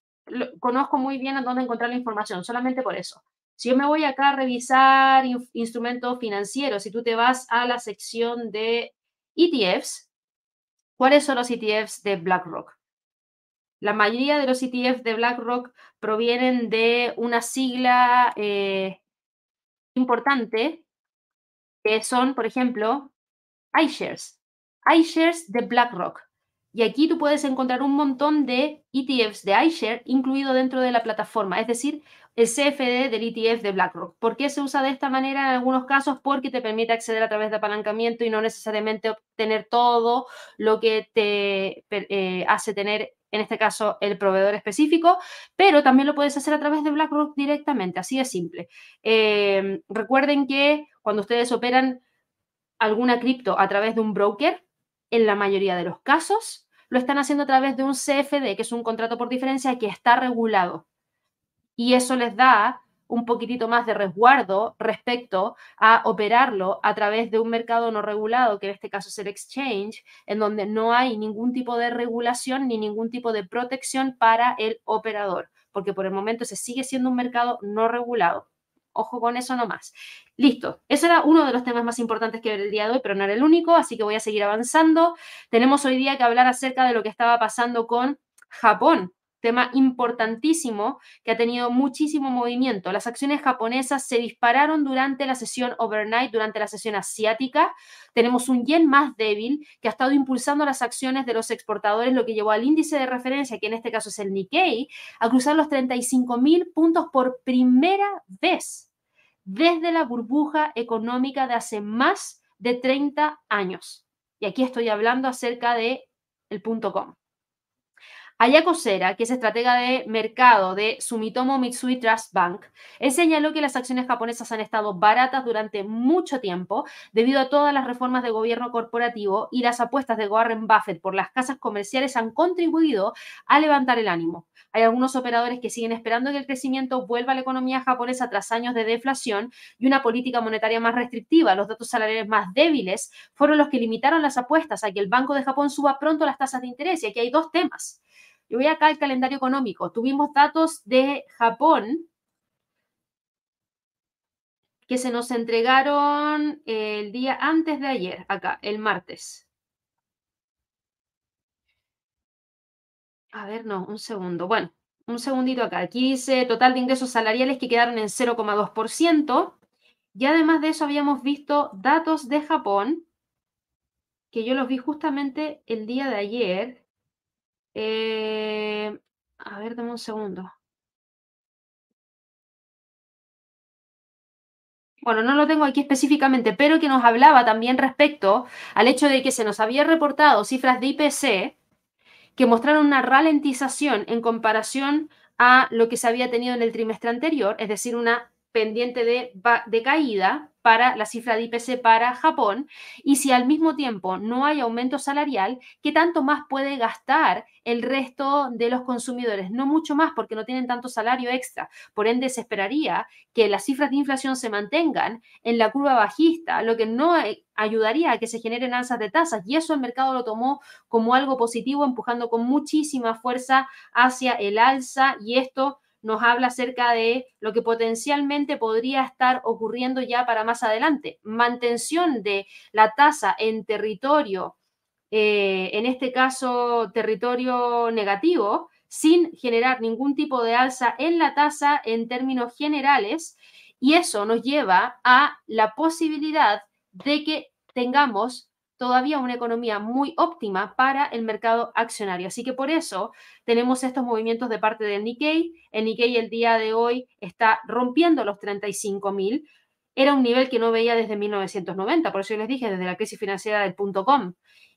conozco muy bien a dónde encontrar la información, solamente por eso. Si yo me voy acá a revisar instrumentos financieros, si tú te vas a la sección de ETFs, ¿cuáles son los ETFs de BlackRock? La mayoría de los ETFs de BlackRock provienen de una sigla eh, importante, que son, por ejemplo, iShares. iShares de BlackRock. Y aquí tú puedes encontrar un montón de ETFs de iShare incluido dentro de la plataforma, es decir, el CFD del ETF de BlackRock. ¿Por qué se usa de esta manera en algunos casos? Porque te permite acceder a través de apalancamiento y no necesariamente obtener todo lo que te eh, hace tener, en este caso, el proveedor específico, pero también lo puedes hacer a través de BlackRock directamente, así de simple. Em, recuerden que cuando ustedes operan alguna cripto a través de un broker, en la mayoría de los casos, lo están haciendo a través de un CFD, que es un contrato por diferencia que está regulado. Y eso les da un poquitito más de resguardo respecto a operarlo a través de un mercado no regulado, que en este caso es el exchange, en donde no hay ningún tipo de regulación ni ningún tipo de protección para el operador, porque por el momento se sigue siendo un mercado no regulado. Ojo con eso nomás. Listo, ese era uno de los temas más importantes que ver el día de hoy, pero no era el único, así que voy a seguir avanzando. Tenemos hoy día que hablar acerca de lo que estaba pasando con Japón, tema importantísimo que ha tenido muchísimo movimiento. Las acciones japonesas se dispararon durante la sesión overnight, durante la sesión asiática. Tenemos un yen más débil que ha estado impulsando las acciones de los exportadores, lo que llevó al índice de referencia, que en este caso es el Nikkei, a cruzar los 35 mil puntos por primera vez desde la burbuja económica de hace más de 30 años. Y aquí estoy hablando acerca de el punto com. Ayako Sera, que es estratega de mercado de Sumitomo Mitsui Trust Bank, él señaló que las acciones japonesas han estado baratas durante mucho tiempo debido a todas las reformas de gobierno corporativo y las apuestas de Warren Buffett por las casas comerciales han contribuido a levantar el ánimo. Hay algunos operadores que siguen esperando que el crecimiento vuelva a la economía japonesa tras años de deflación y una política monetaria más restrictiva. Los datos salariales más débiles fueron los que limitaron las apuestas a que el Banco de Japón suba pronto las tasas de interés. Y aquí hay dos temas. Yo voy acá al calendario económico. Tuvimos datos de Japón que se nos entregaron el día antes de ayer, acá, el martes. A ver, no, un segundo. Bueno, un segundito acá. Aquí dice total de ingresos salariales que quedaron en 0,2%. Y además de eso habíamos visto datos de Japón, que yo los vi justamente el día de ayer. Eh, a ver, dame un segundo. bueno, no lo tengo aquí específicamente, pero que nos hablaba también respecto al hecho de que se nos había reportado cifras de IPC que mostraron una ralentización en comparación a lo que se había tenido en el trimestre anterior, es decir, una pendiente de, caída para la cifra de IPC para Japón y si al mismo tiempo no hay aumento salarial, ¿qué tanto más puede gastar el resto de los consumidores? No mucho más porque no tienen tanto salario extra. Por ende, se esperaría que las cifras de inflación se mantengan en la curva bajista, lo que no ayudaría a que se generen alzas de tasas y eso el mercado lo tomó como algo positivo, empujando con muchísima fuerza hacia el alza y esto nos habla acerca de lo que potencialmente podría estar ocurriendo ya para más adelante. Mantención de la tasa en territorio, eh, en este caso territorio negativo, sin generar ningún tipo de alza en la tasa en términos generales. Y eso nos lleva a la posibilidad de que tengamos todavía una economía muy óptima para el mercado accionario. Así que por eso tenemos estos movimientos de parte del Nikkei. El Nikkei el día de hoy está rompiendo los 35 mil. Era un nivel que no veía desde 1990, por eso yo les dije, desde la crisis financiera del punto com.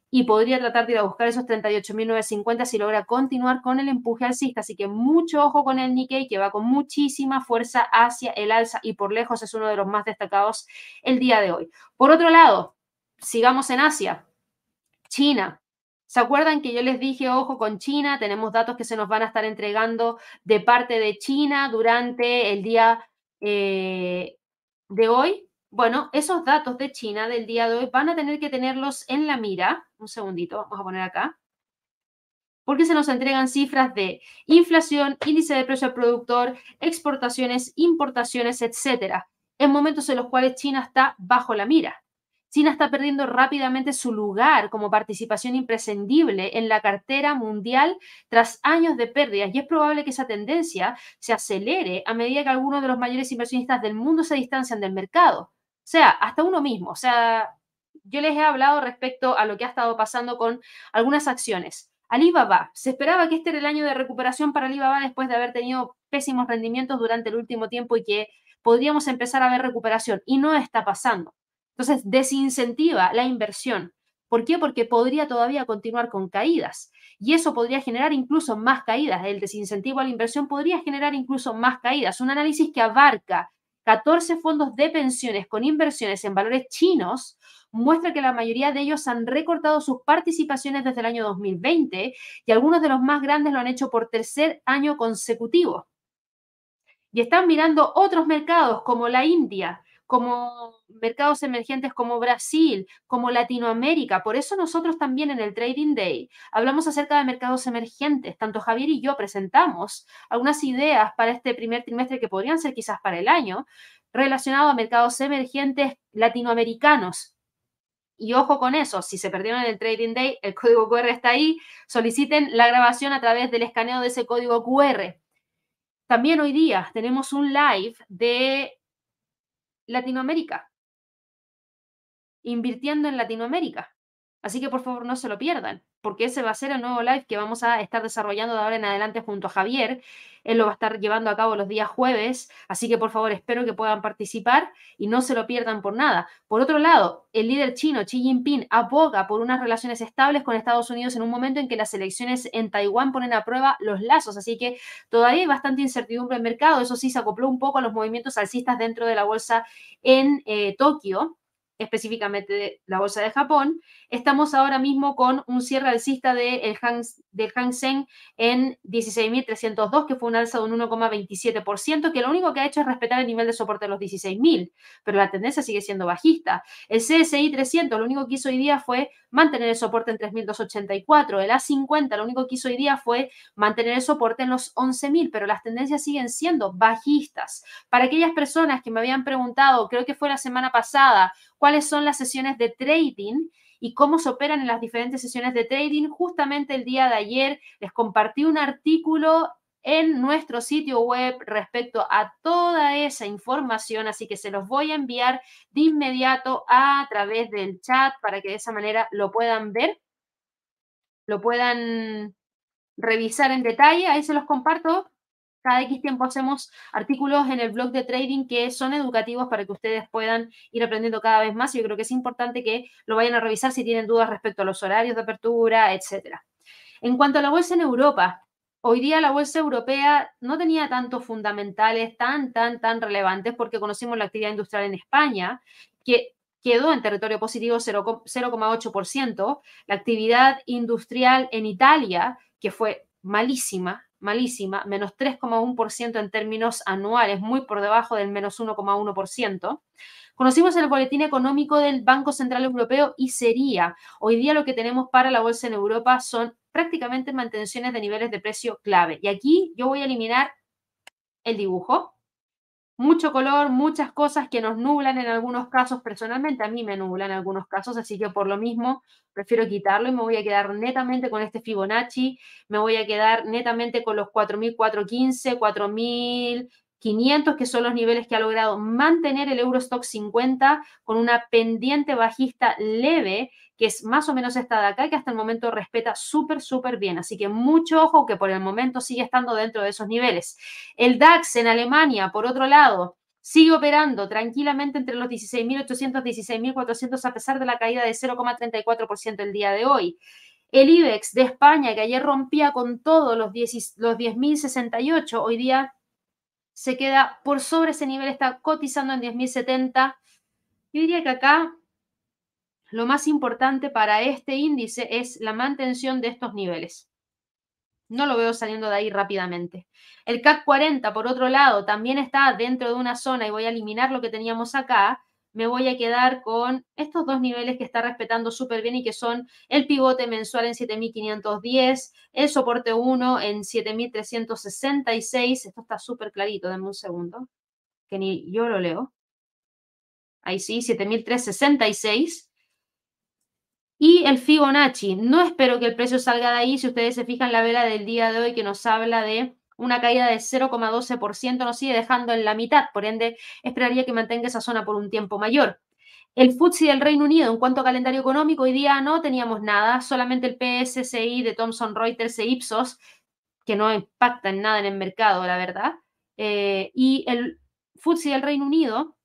Y podría tratar de ir a buscar esos 38.950 si logra continuar con el empuje alcista. Así que mucho ojo con el Nikkei, que va con muchísima fuerza hacia el alza y por lejos es uno de los más destacados el día de hoy. Por otro lado, sigamos en Asia. China. ¿Se acuerdan que yo les dije, ojo con China? Tenemos datos que se nos van a estar entregando de parte de China durante el día eh, de hoy. Bueno, esos datos de China del día de hoy van a tener que tenerlos en la mira. Un segundito, vamos a poner acá. Porque se nos entregan cifras de inflación, índice de precio al productor, exportaciones, importaciones, etcétera, en momentos en los cuales China está bajo la mira. China está perdiendo rápidamente su lugar como participación imprescindible en la cartera mundial tras años de pérdidas y es probable que esa tendencia se acelere a medida que algunos de los mayores inversionistas del mundo se distancian del mercado. O sea, hasta uno mismo. O sea, yo les he hablado respecto a lo que ha estado pasando con algunas acciones. Alibaba, se esperaba que este era el año de recuperación para Alibaba después de haber tenido pésimos rendimientos durante el último tiempo y que podríamos empezar a ver recuperación y no está pasando. Entonces, desincentiva la inversión. ¿Por qué? Porque podría todavía continuar con caídas y eso podría generar incluso más caídas. El desincentivo a la inversión podría generar incluso más caídas. Un análisis que abarca 14 fondos de pensiones con inversiones en valores chinos muestra que la mayoría de ellos han recortado sus participaciones desde el año 2020 y algunos de los más grandes lo han hecho por tercer año consecutivo. Y están mirando otros mercados como la India, como mercados emergentes como Brasil, como Latinoamérica. Por eso nosotros también en el Trading Day hablamos acerca de mercados emergentes. Tanto Javier y yo presentamos algunas ideas para este primer trimestre que podrían ser quizás para el año, relacionado a mercados emergentes latinoamericanos. Y ojo con eso, si se perdieron en el Trading Day, el código QR está ahí, soliciten la grabación a través del escaneo de ese código QR. También hoy día tenemos un live de Latinoamérica, invirtiendo en Latinoamérica. Así que por favor no se lo pierdan, porque ese va a ser el nuevo live que vamos a estar desarrollando de ahora en adelante junto a Javier. Él lo va a estar llevando a cabo los días jueves, así que por favor espero que puedan participar y no se lo pierdan por nada. Por otro lado, el líder chino Xi Jinping aboga por unas relaciones estables con Estados Unidos en un momento en que las elecciones en Taiwán ponen a prueba los lazos, así que todavía hay bastante incertidumbre en el mercado. Eso sí, se acopló un poco a los movimientos alcistas dentro de la bolsa en eh, Tokio específicamente la bolsa de Japón, estamos ahora mismo con un cierre alcista de el Hang, del Hang Seng en 16.302, que fue un alza de un 1,27%, que lo único que ha hecho es respetar el nivel de soporte de los 16.000, pero la tendencia sigue siendo bajista. El CSI 300, lo único que hizo hoy día fue mantener el soporte en 3.284. El A50, lo único que hizo hoy día fue mantener el soporte en los 11.000, pero las tendencias siguen siendo bajistas. Para aquellas personas que me habían preguntado, creo que fue la semana pasada, cuáles son las sesiones de trading y cómo se operan en las diferentes sesiones de trading. Justamente el día de ayer les compartí un artículo en nuestro sitio web respecto a toda esa información, así que se los voy a enviar de inmediato a través del chat para que de esa manera lo puedan ver, lo puedan revisar en detalle, ahí se los comparto. Cada X tiempo hacemos artículos en el blog de trading que son educativos para que ustedes puedan ir aprendiendo cada vez más. Yo creo que es importante que lo vayan a revisar si tienen dudas respecto a los horarios de apertura, etcétera. En cuanto a la bolsa en Europa, Hoy día la bolsa europea no tenía tantos fundamentales tan, tan, tan relevantes porque conocimos la actividad industrial en España, que quedó en territorio positivo 0,8%, la actividad industrial en Italia, que fue malísima, malísima, menos 3,1% en términos anuales, muy por debajo del menos 1,1%. Conocimos el boletín económico del Banco Central Europeo y sería, hoy día lo que tenemos para la bolsa en Europa son prácticamente mantenciones de niveles de precio clave. Y aquí yo voy a eliminar el dibujo. Mucho color, muchas cosas que nos nublan en algunos casos. Personalmente a mí me nublan en algunos casos, así que por lo mismo prefiero quitarlo y me voy a quedar netamente con este Fibonacci. Me voy a quedar netamente con los 4.415, 4.000. 500, que son los niveles que ha logrado mantener el Eurostock 50 con una pendiente bajista leve, que es más o menos esta de acá, que hasta el momento respeta súper, súper bien. Así que mucho ojo que por el momento sigue estando dentro de esos niveles. El DAX en Alemania, por otro lado, sigue operando tranquilamente entre los 16.800 y 16.400 a pesar de la caída de 0,34% el día de hoy. El IBEX de España, que ayer rompía con todos los 10.068, hoy día se queda por sobre ese nivel, está cotizando en 10.070. Yo diría que acá lo más importante para este índice es la mantención de estos niveles. No lo veo saliendo de ahí rápidamente. El CAC 40, por otro lado, también está dentro de una zona y voy a eliminar lo que teníamos acá, me voy a quedar con estos dos niveles que está respetando súper bien y que son el pivote mensual en 7510, el soporte 1 en 7366. Esto está súper clarito, denme un segundo, que ni yo lo leo. Ahí sí, 7366. Y el Fibonacci, no espero que el precio salga de ahí. Si ustedes se fijan la vela del día de hoy que nos habla de una caída de 0,12% nos sigue dejando en la mitad, por ende esperaría que mantenga esa zona por un tiempo mayor. El FTSE del Reino Unido, en cuanto a calendario económico, hoy día no teníamos nada, solamente el PSCI de Thomson Reuters e Ipsos, que no impacta en nada en el mercado, la verdad. Eh, y el FTSE del Reino Unido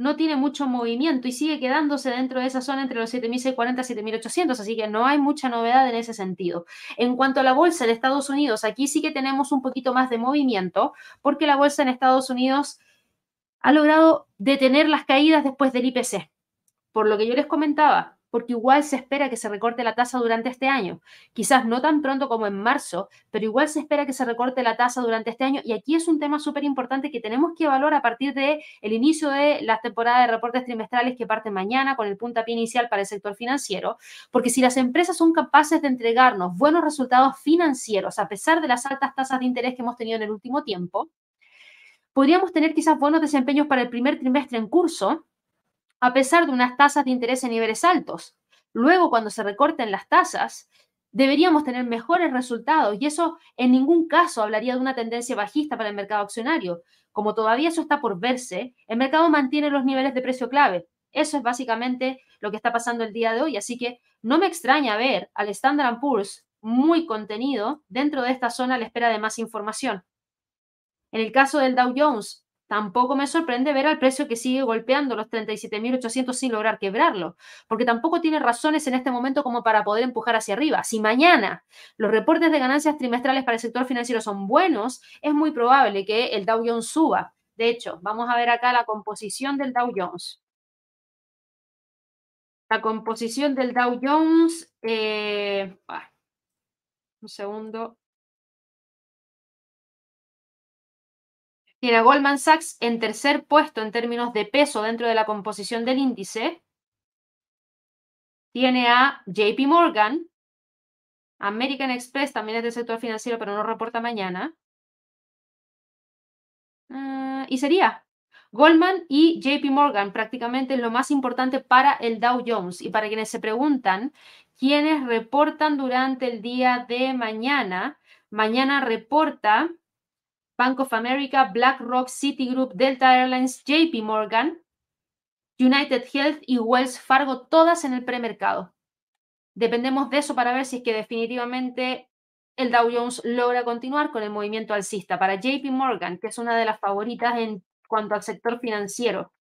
no tiene mucho movimiento y sigue quedándose dentro de esa zona entre los 7.640 y 7.800, así que no hay mucha novedad en ese sentido. En cuanto a la bolsa de Estados Unidos, aquí sí que tenemos un poquito más de movimiento, porque la bolsa en Estados Unidos ha logrado detener las caídas después del IPC. Por lo que yo les comentaba, porque igual se espera que se recorte la tasa durante este año. Quizás no tan pronto como en marzo, pero igual se espera que se recorte la tasa durante este año. Y aquí es un tema súper importante que tenemos que evaluar a partir del el inicio de las temporadas de reportes trimestrales que parten mañana con el puntapié inicial para el sector financiero. Porque si las empresas son capaces de entregarnos buenos resultados financieros a pesar de las altas tasas de interés que hemos tenido en el último tiempo, podríamos tener quizás buenos desempeños para el primer trimestre en curso a pesar de unas tasas de interés en niveles altos. Luego, cuando se recorten las tasas, deberíamos tener mejores resultados y eso en ningún caso hablaría de una tendencia bajista para el mercado accionario. Como todavía eso está por verse, el mercado mantiene los niveles de precio clave. Eso es básicamente lo que está pasando el día de hoy, así que no me extraña ver al Standard Poor's muy contenido dentro de esta zona a la espera de más información. En el caso del Dow Jones, Tampoco me sorprende ver al precio que sigue golpeando los 37.800 sin lograr quebrarlo, porque tampoco tiene razones en este momento como para poder empujar hacia arriba. Si mañana los reportes de ganancias trimestrales para el sector financiero son buenos, es muy probable que el Dow Jones suba. De hecho, vamos a ver acá la composición del Dow Jones. La composición del Dow Jones, eh, un segundo, Tiene a Goldman Sachs en tercer puesto en términos de peso dentro de la composición del índice. Tiene a JP Morgan. American Express también es del sector financiero, pero no reporta mañana. Ah, y sería. Goldman y JP Morgan, prácticamente lo más importante para el Dow Jones. Y para quienes se preguntan, ¿quiénes reportan durante el día de mañana? Mañana reporta Bank of America, BlackRock, Citigroup, Delta Airlines, JP Morgan, United Health y Wells Fargo, todas en el premercado. Dependemos de eso para ver si es que definitivamente el Dow Jones logra continuar con el movimiento alcista. Para JP Morgan, que es una de las favoritas en cuanto al sector financiero,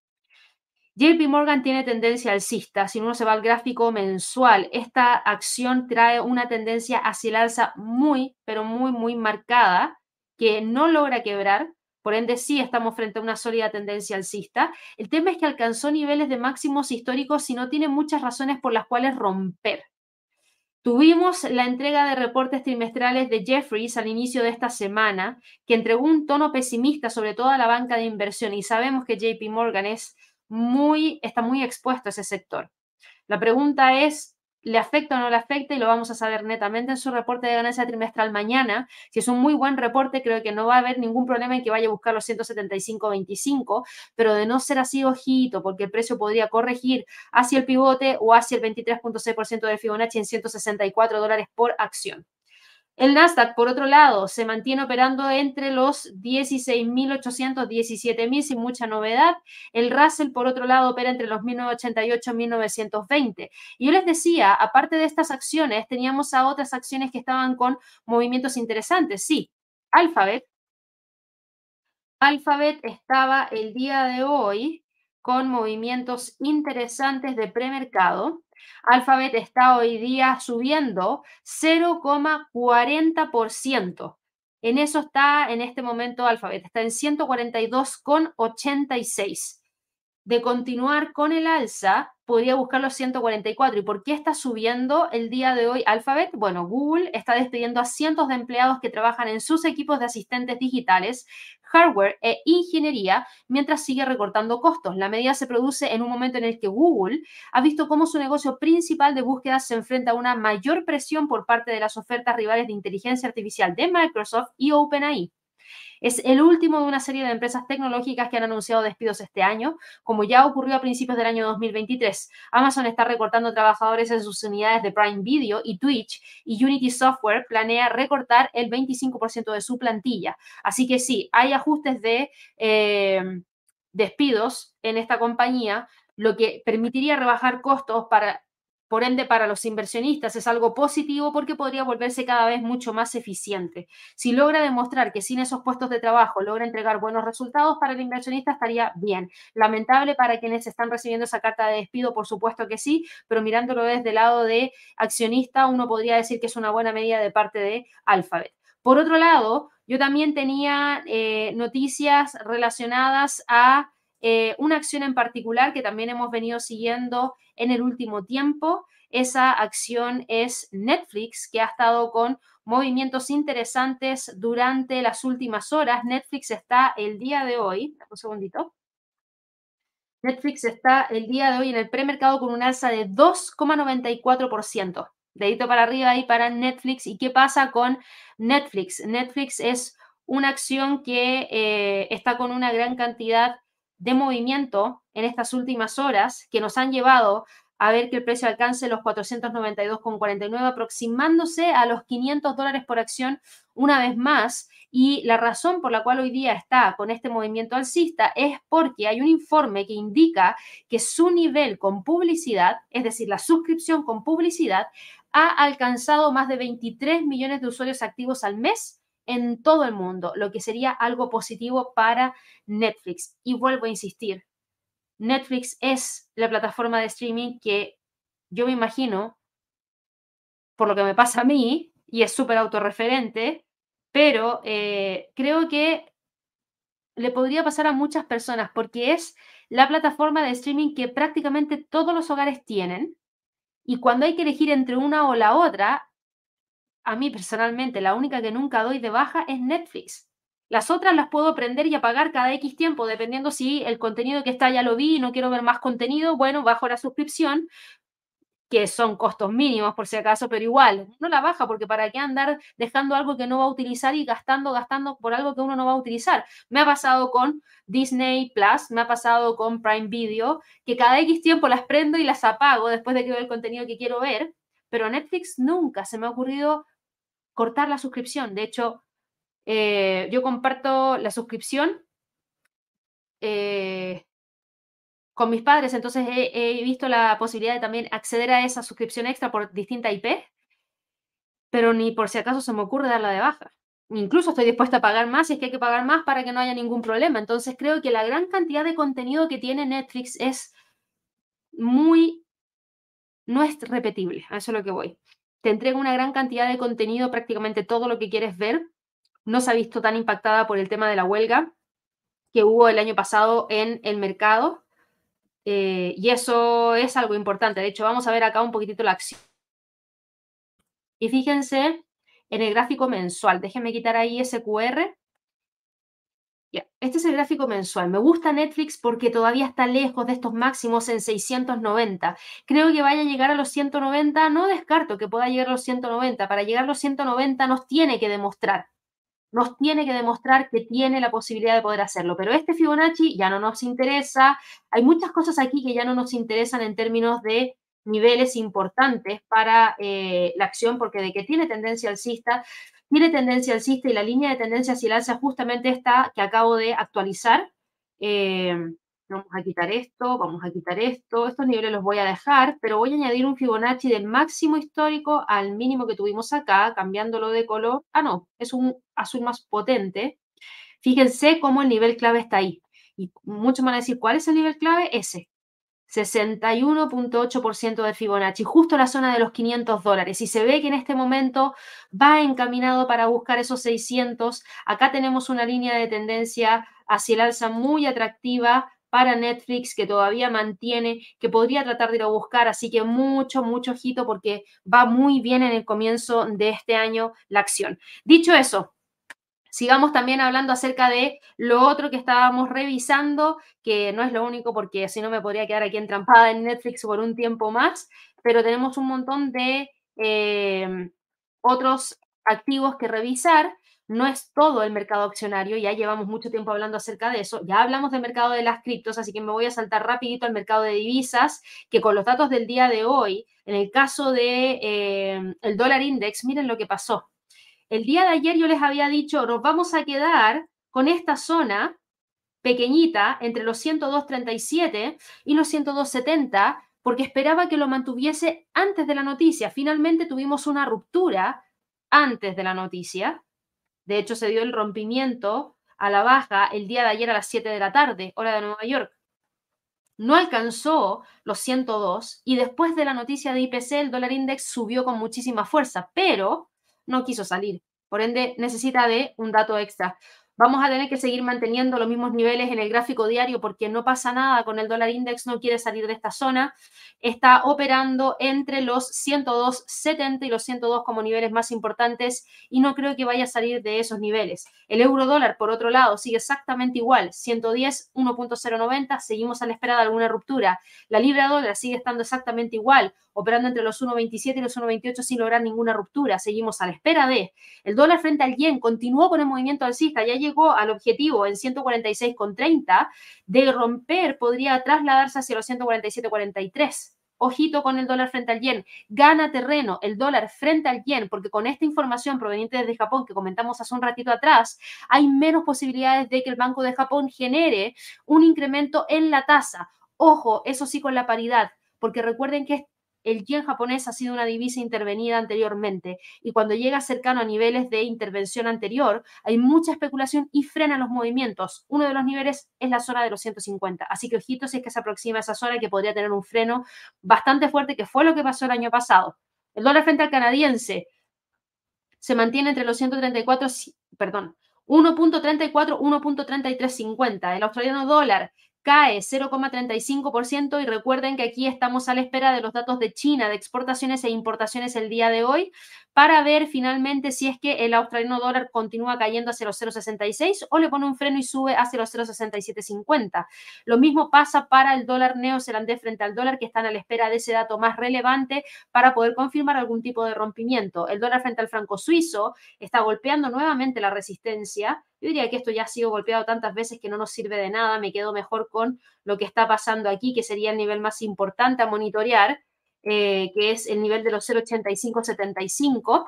JP Morgan tiene tendencia alcista. Si uno se va al gráfico mensual, esta acción trae una tendencia hacia el alza muy, pero muy, muy marcada, que no logra quebrar. Por ende, sí estamos frente a una sólida tendencia alcista. El tema es que alcanzó niveles de máximos históricos y no tiene muchas razones por las cuales romper. Tuvimos la entrega de reportes trimestrales de Jeffries al inicio de esta semana, que entregó un tono pesimista sobre toda la banca de inversión y sabemos que JP Morgan es muy, está muy expuesto a ese sector. La pregunta es, le afecta o no le afecta y lo vamos a saber netamente en su reporte de ganancia trimestral mañana. Si es un muy buen reporte, creo que no va a haber ningún problema en que vaya a buscar los 175.25, pero de no ser así ojito, porque el precio podría corregir hacia el pivote o hacia el 23.6% de Fibonacci en 164 dólares por acción. El Nasdaq, por otro lado, se mantiene operando entre los 16.800, 17.000 sin mucha novedad. El Russell, por otro lado, opera entre los 1988 y 1920. Y yo les decía, aparte de estas acciones, teníamos a otras acciones que estaban con movimientos interesantes. Sí, Alphabet. Alphabet estaba el día de hoy con movimientos interesantes de premercado. Alphabet está hoy día subiendo 0,40%. En eso está en este momento Alphabet, está en 142,86 de continuar con el alza, podría buscar los 144. ¿Y por qué está subiendo el día de hoy Alphabet? Bueno, Google está despidiendo a cientos de empleados que trabajan en sus equipos de asistentes digitales, hardware e ingeniería, mientras sigue recortando costos. La medida se produce en un momento en el que Google ha visto cómo su negocio principal de búsqueda se enfrenta a una mayor presión por parte de las ofertas rivales de inteligencia artificial de Microsoft y OpenAI. Es el último de una serie de empresas tecnológicas que han anunciado despidos este año, como ya ocurrió a principios del año 2023. Amazon está recortando trabajadores en sus unidades de Prime Video y Twitch y Unity Software planea recortar el 25% de su plantilla. Así que sí, hay ajustes de eh, despidos en esta compañía, lo que permitiría rebajar costos para por ende, para los inversionistas es algo positivo porque podría volverse cada vez mucho más eficiente. Si logra demostrar que sin esos puestos de trabajo logra entregar buenos resultados para el inversionista, estaría bien. Lamentable para quienes están recibiendo esa carta de despido, por supuesto que sí, pero mirándolo desde el lado de accionista, uno podría decir que es una buena medida de parte de Alphabet. Por otro lado, yo también tenía eh, noticias relacionadas a eh, una acción en particular que también hemos venido siguiendo en el último tiempo. Esa acción es Netflix, que ha estado con movimientos interesantes durante las últimas horas. Netflix está el día de hoy, un segundito. Netflix está el día de hoy en el premercado con un alza de 2,94%. Dedito para arriba ahí para Netflix. ¿Y qué pasa con Netflix? Netflix es una acción que eh, está con una gran cantidad de movimiento en estas últimas horas que nos han llevado a ver que el precio alcance los 492,49, aproximándose a los 500 dólares por acción una vez más. Y la razón por la cual hoy día está con este movimiento alcista es porque hay un informe que indica que su nivel con publicidad, es decir, la suscripción con publicidad, ha alcanzado más de 23 millones de usuarios activos al mes en todo el mundo, lo que sería algo positivo para Netflix. Y vuelvo a insistir, Netflix es la plataforma de streaming que yo me imagino, por lo que me pasa a mí, y es súper autorreferente, pero eh, creo que le podría pasar a muchas personas porque es la plataforma de streaming que prácticamente todos los hogares tienen. Y cuando hay que elegir entre una o la otra, a mí personalmente, la única que nunca doy de baja es Netflix. Las otras las puedo prender y apagar cada X tiempo, dependiendo si el contenido que está ya lo vi y no quiero ver más contenido, bueno, bajo la suscripción. que son costos mínimos por si acaso, pero igual, no la baja porque para qué andar dejando algo que no va a utilizar y gastando, gastando por algo que uno no va a utilizar. Me ha pasado con Disney Plus, me ha pasado con Prime Video, que cada X tiempo las prendo y las apago después de que veo el contenido que quiero ver, pero Netflix nunca se me ha ocurrido cortar la suscripción. De hecho, eh, yo comparto la suscripción. Eh, con mis padres, entonces he, visto la posibilidad de también acceder a esa suscripción extra por distinta IP, pero ni por si acaso se me ocurre darla de baja. Incluso estoy dispuesta a pagar más si es que hay que pagar más para que no haya ningún problema. Entonces creo que la gran cantidad de contenido que tiene Netflix es muy... no es repetible, a eso es lo que voy. Te entrega una gran cantidad de contenido, prácticamente todo lo que quieres ver. No se ha visto tan impactada por el tema de la huelga que hubo el año pasado en el mercado eh, y eso es algo importante. De hecho, vamos a ver acá un poquitito la acción. Y fíjense en el gráfico mensual. Déjenme quitar ahí ese QR. Este es el gráfico mensual. Me gusta Netflix porque todavía está lejos de estos máximos en 690. Creo que vaya a llegar a los 190. No descarto que pueda llegar a los 190. Para llegar a los 190 nos tiene que demostrar nos tiene que demostrar que tiene la posibilidad de poder hacerlo. Pero este Fibonacci ya no nos interesa. Hay muchas cosas aquí que ya no nos interesan en términos de niveles importantes para eh, la acción, porque de que tiene tendencia alcista, tiene tendencia alcista y la línea de tendencia hacia el justamente está que acabo de actualizar. Eh, Vamos a quitar esto, vamos a quitar esto. Estos niveles los voy a dejar, pero voy a añadir un Fibonacci del máximo histórico al mínimo que tuvimos acá, cambiándolo de color. Ah, no, es un azul más potente. Fíjense cómo el nivel clave está ahí. Y muchos van a decir, ¿cuál es el nivel clave? Ese. 61.8% de Fibonacci, justo la zona de los 500 dólares. Y se ve que en este momento va encaminado para buscar esos 600. Acá tenemos una línea de tendencia hacia el alza muy atractiva para Netflix que todavía mantiene, que podría tratar de ir a buscar, así que mucho, mucho ojito porque va muy bien en el comienzo de este año la acción. Dicho eso, sigamos también hablando acerca de lo otro que estábamos revisando, que no es lo único porque si no me podría quedar aquí entrampada en Netflix por un tiempo más, pero tenemos un montón de eh, otros activos que revisar no es todo el mercado accionario, ya llevamos mucho tiempo hablando acerca de eso, ya hablamos del mercado de las criptos, así que me voy a saltar rapidito al mercado de divisas, que con los datos del día de hoy, en el caso de eh, el dólar index, miren lo que pasó. El día de ayer yo les había dicho, nos vamos a quedar con esta zona pequeñita entre los 102.37 y los 102.70 porque esperaba que lo mantuviese antes de la noticia. Finalmente tuvimos una ruptura antes de la noticia de hecho, se dio el rompimiento a la baja el día de ayer a las 7 de la tarde, hora de Nueva York. No alcanzó los 102 y después de la noticia de IPC el dólar index subió con muchísima fuerza, pero no quiso salir. Por ende, necesita de un dato extra. Vamos a tener que seguir manteniendo los mismos niveles en el gráfico diario porque no pasa nada con el dólar index, no quiere salir de esta zona. Está operando entre los 102.70 y los 102 como niveles más importantes y no creo que vaya a salir de esos niveles. El euro dólar, por otro lado, sigue exactamente igual, 110, 1.090, seguimos a la espera de alguna ruptura. La libra dólar sigue estando exactamente igual, operando entre los 1.27 y los 1.28 sin lograr ninguna ruptura. Seguimos a la espera de. El dólar frente al yen continuó con el movimiento alcista, ya llegó al objetivo en 146,30 de romper, podría trasladarse hacia los 147,43. Ojito con el dólar frente al yen. Gana terreno el dólar frente al yen, porque con esta información proveniente desde Japón que comentamos hace un ratito atrás, hay menos posibilidades de que el Banco de Japón genere un incremento en la tasa. Ojo, eso sí con la paridad, porque recuerden que el yen japonés ha sido una divisa intervenida anteriormente y cuando llega cercano a niveles de intervención anterior, hay mucha especulación y frena los movimientos. Uno de los niveles es la zona de los 150. Así que ojito si es que se aproxima a esa zona que podría tener un freno bastante fuerte, que fue lo que pasó el año pasado. El dólar frente al canadiense se mantiene entre los 134, perdón, 1.34, 1.3350. El australiano dólar cae 0,35% y recuerden que aquí estamos a la espera de los datos de China de exportaciones e importaciones el día de hoy para ver finalmente si es que el australiano dólar continúa cayendo hacia los 0,66 o le pone un freno y sube hacia los 0,6750. Lo mismo pasa para el dólar neozelandés frente al dólar que están a la espera de ese dato más relevante para poder confirmar algún tipo de rompimiento. El dólar frente al franco suizo está golpeando nuevamente la resistencia yo diría que esto ya ha sido golpeado tantas veces que no nos sirve de nada, me quedo mejor con lo que está pasando aquí, que sería el nivel más importante a monitorear, eh, que es el nivel de los 0,8575.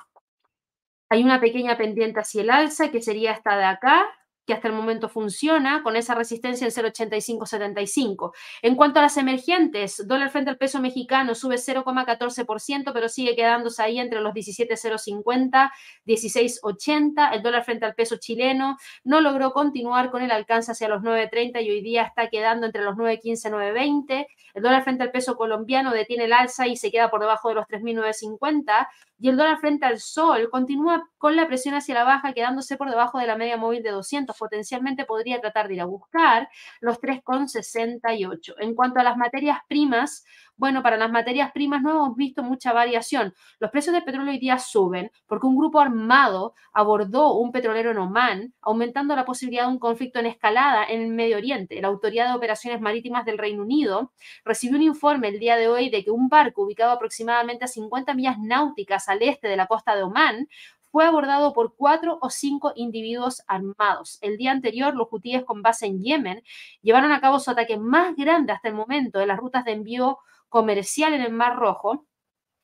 Hay una pequeña pendiente hacia el alza, que sería esta de acá, que hasta el momento funciona con esa resistencia en 0,8575. En cuanto a las emergentes, dólar frente al peso mexicano sube 0,14%, pero sigue quedándose ahí entre los 17,050, 16,80. El dólar frente al peso chileno no logró continuar con el alcance hacia los 9,30 y hoy día está quedando entre los 9,15, 9,20. El dólar frente al peso colombiano detiene el alza y se queda por debajo de los 3.950 y el dólar frente al sol continúa con la presión hacia la baja, quedándose por debajo de la media móvil de 200. Potencialmente podría tratar de ir a buscar los 3,68. En cuanto a las materias primas, bueno, para las materias primas no hemos visto mucha variación. Los precios del petróleo hoy día suben porque un grupo armado abordó un petrolero en Oman, aumentando la posibilidad de un conflicto en escalada en el Medio Oriente. La Autoridad de Operaciones Marítimas del Reino Unido recibió un informe el día de hoy de que un barco ubicado aproximadamente a 50 millas náuticas al este de la costa de Omán fue abordado por cuatro o cinco individuos armados. El día anterior, los hutíes con base en Yemen llevaron a cabo su ataque más grande hasta el momento de las rutas de envío comercial en el Mar Rojo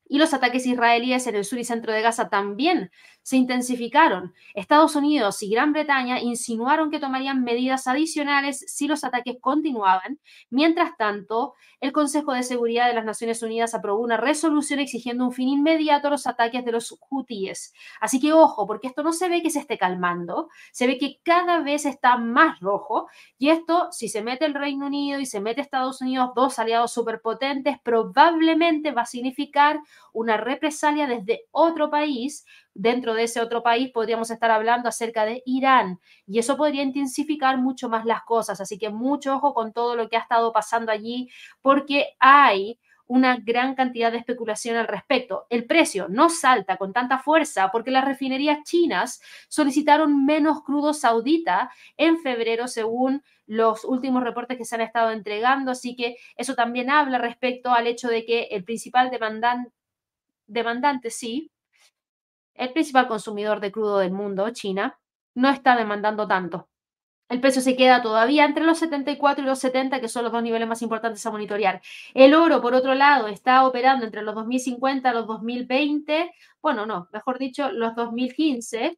y los ataques israelíes en el sur y centro de Gaza también se intensificaron. Estados Unidos y Gran Bretaña insinuaron que tomarían medidas adicionales si los ataques continuaban. Mientras tanto, el Consejo de Seguridad de las Naciones Unidas aprobó una resolución exigiendo un fin inmediato a los ataques de los hutíes. Así que ojo, porque esto no se ve que se esté calmando, se ve que cada vez está más rojo y esto, si se mete el Reino Unido y se mete Estados Unidos, dos aliados superpotentes, probablemente va a significar una represalia desde otro país. Dentro de ese otro país podríamos estar hablando acerca de Irán y eso podría intensificar mucho más las cosas. Así que mucho ojo con todo lo que ha estado pasando allí porque hay una gran cantidad de especulación al respecto. El precio no salta con tanta fuerza porque las refinerías chinas solicitaron menos crudo saudita en febrero según los últimos reportes que se han estado entregando, así que eso también habla respecto al hecho de que el principal demandante demandante sí, el principal consumidor de crudo del mundo, China, no está demandando tanto. El precio se queda todavía entre los 74 y los 70, que son los dos niveles más importantes a monitorear. El oro, por otro lado, está operando entre los 2050 y los 2020, bueno, no, mejor dicho, los 2015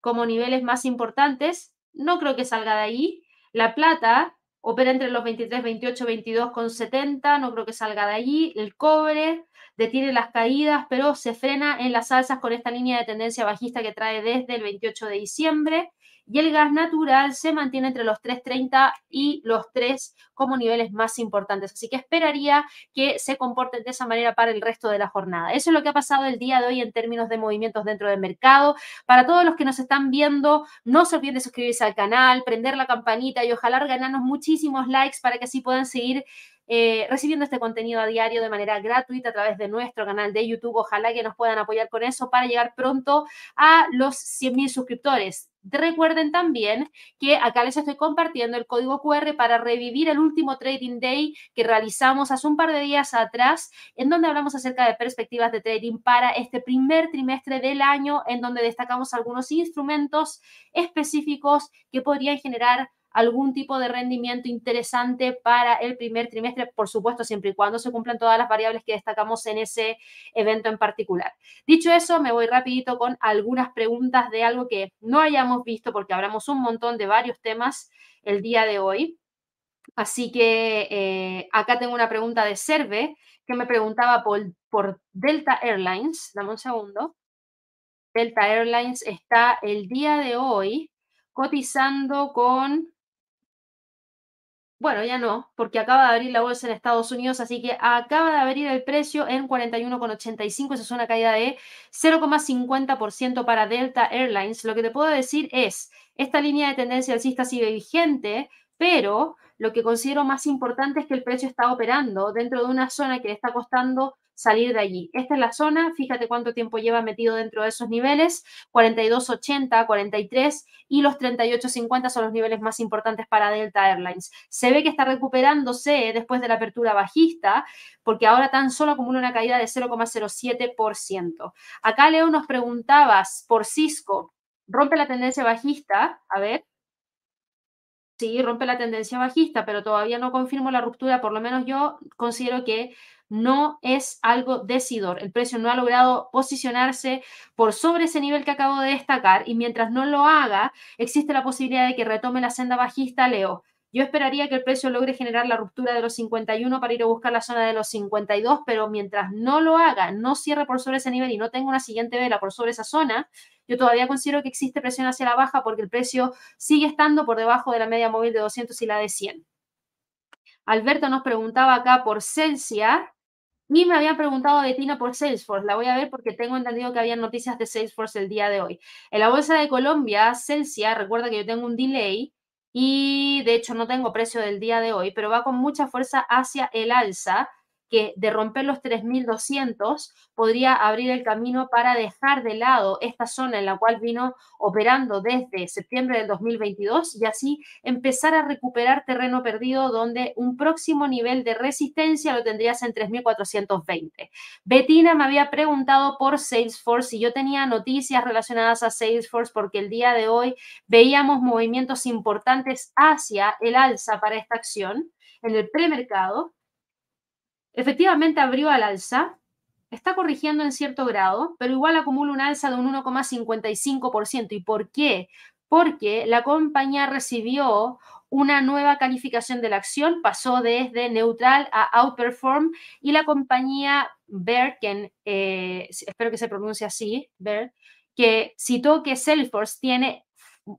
como niveles más importantes. No creo que salga de ahí. La plata opera entre los 23, 28, 22 con 70, no creo que salga de allí. El cobre detiene las caídas, pero se frena en las alzas con esta línea de tendencia bajista que trae desde el 28 de diciembre. Y el gas natural se mantiene entre los 3.30 y los 3 como niveles más importantes. Así que esperaría que se comporten de esa manera para el resto de la jornada. Eso es lo que ha pasado el día de hoy en términos de movimientos dentro del mercado. Para todos los que nos están viendo, no se olviden de suscribirse al canal, prender la campanita y ojalá ganarnos muchísimos likes para que así puedan seguir eh, recibiendo este contenido a diario de manera gratuita a través de nuestro canal de YouTube. Ojalá que nos puedan apoyar con eso para llegar pronto a los 100.000 suscriptores. Recuerden también que acá les estoy compartiendo el código QR para revivir el último Trading Day que realizamos hace un par de días atrás, en donde hablamos acerca de perspectivas de trading para este primer trimestre del año, en donde destacamos algunos instrumentos específicos que podrían generar algún tipo de rendimiento interesante para el primer trimestre, por supuesto, siempre y cuando se cumplan todas las variables que destacamos en ese evento en particular. Dicho eso, me voy rapidito con algunas preguntas de algo que no hayamos visto, porque hablamos un montón de varios temas el día de hoy. Así que eh, acá tengo una pregunta de Serve que me preguntaba por, por Delta Airlines. Dame un segundo. Delta Airlines está el día de hoy cotizando con bueno, ya no, porque acaba de abrir la bolsa en Estados Unidos, así que acaba de abrir el precio en 41,85. Esa es una caída de 0,50% para Delta Airlines. Lo que te puedo decir es, esta línea de tendencia alcista sigue vigente, pero lo que considero más importante es que el precio está operando dentro de una zona que le está costando salir de allí. Esta es la zona, fíjate cuánto tiempo lleva metido dentro de esos niveles, 42.80, 43 y los 38.50 son los niveles más importantes para Delta Airlines. Se ve que está recuperándose después de la apertura bajista, porque ahora tan solo acumula una caída de 0,07%. Acá Leo nos preguntabas por Cisco, rompe la tendencia bajista, a ver, Sí, rompe la tendencia bajista, pero todavía no confirmo la ruptura. Por lo menos yo considero que no es algo decidor. El precio no ha logrado posicionarse por sobre ese nivel que acabo de destacar y mientras no lo haga, existe la posibilidad de que retome la senda bajista, Leo. Yo esperaría que el precio logre generar la ruptura de los 51 para ir a buscar la zona de los 52, pero mientras no lo haga, no cierre por sobre ese nivel y no tenga una siguiente vela por sobre esa zona, yo todavía considero que existe presión hacia la baja porque el precio sigue estando por debajo de la media móvil de 200 y la de 100. Alberto nos preguntaba acá por Celsia y me habían preguntado de Tina por Salesforce. La voy a ver porque tengo entendido que había noticias de Salesforce el día de hoy. En la bolsa de Colombia, Celsia, recuerda que yo tengo un delay, y de hecho no tengo precio del día de hoy, pero va con mucha fuerza hacia el alza que de romper los 3.200 podría abrir el camino para dejar de lado esta zona en la cual vino operando desde septiembre del 2022 y así empezar a recuperar terreno perdido donde un próximo nivel de resistencia lo tendrías en 3.420. Betina me había preguntado por Salesforce y yo tenía noticias relacionadas a Salesforce porque el día de hoy veíamos movimientos importantes hacia el alza para esta acción en el premercado Efectivamente abrió al alza, está corrigiendo en cierto grado, pero igual acumula un alza de un 1,55%. ¿Y por qué? Porque la compañía recibió una nueva calificación de la acción, pasó desde neutral a outperform y la compañía que eh, espero que se pronuncie así, Baird, que citó que Salesforce tiene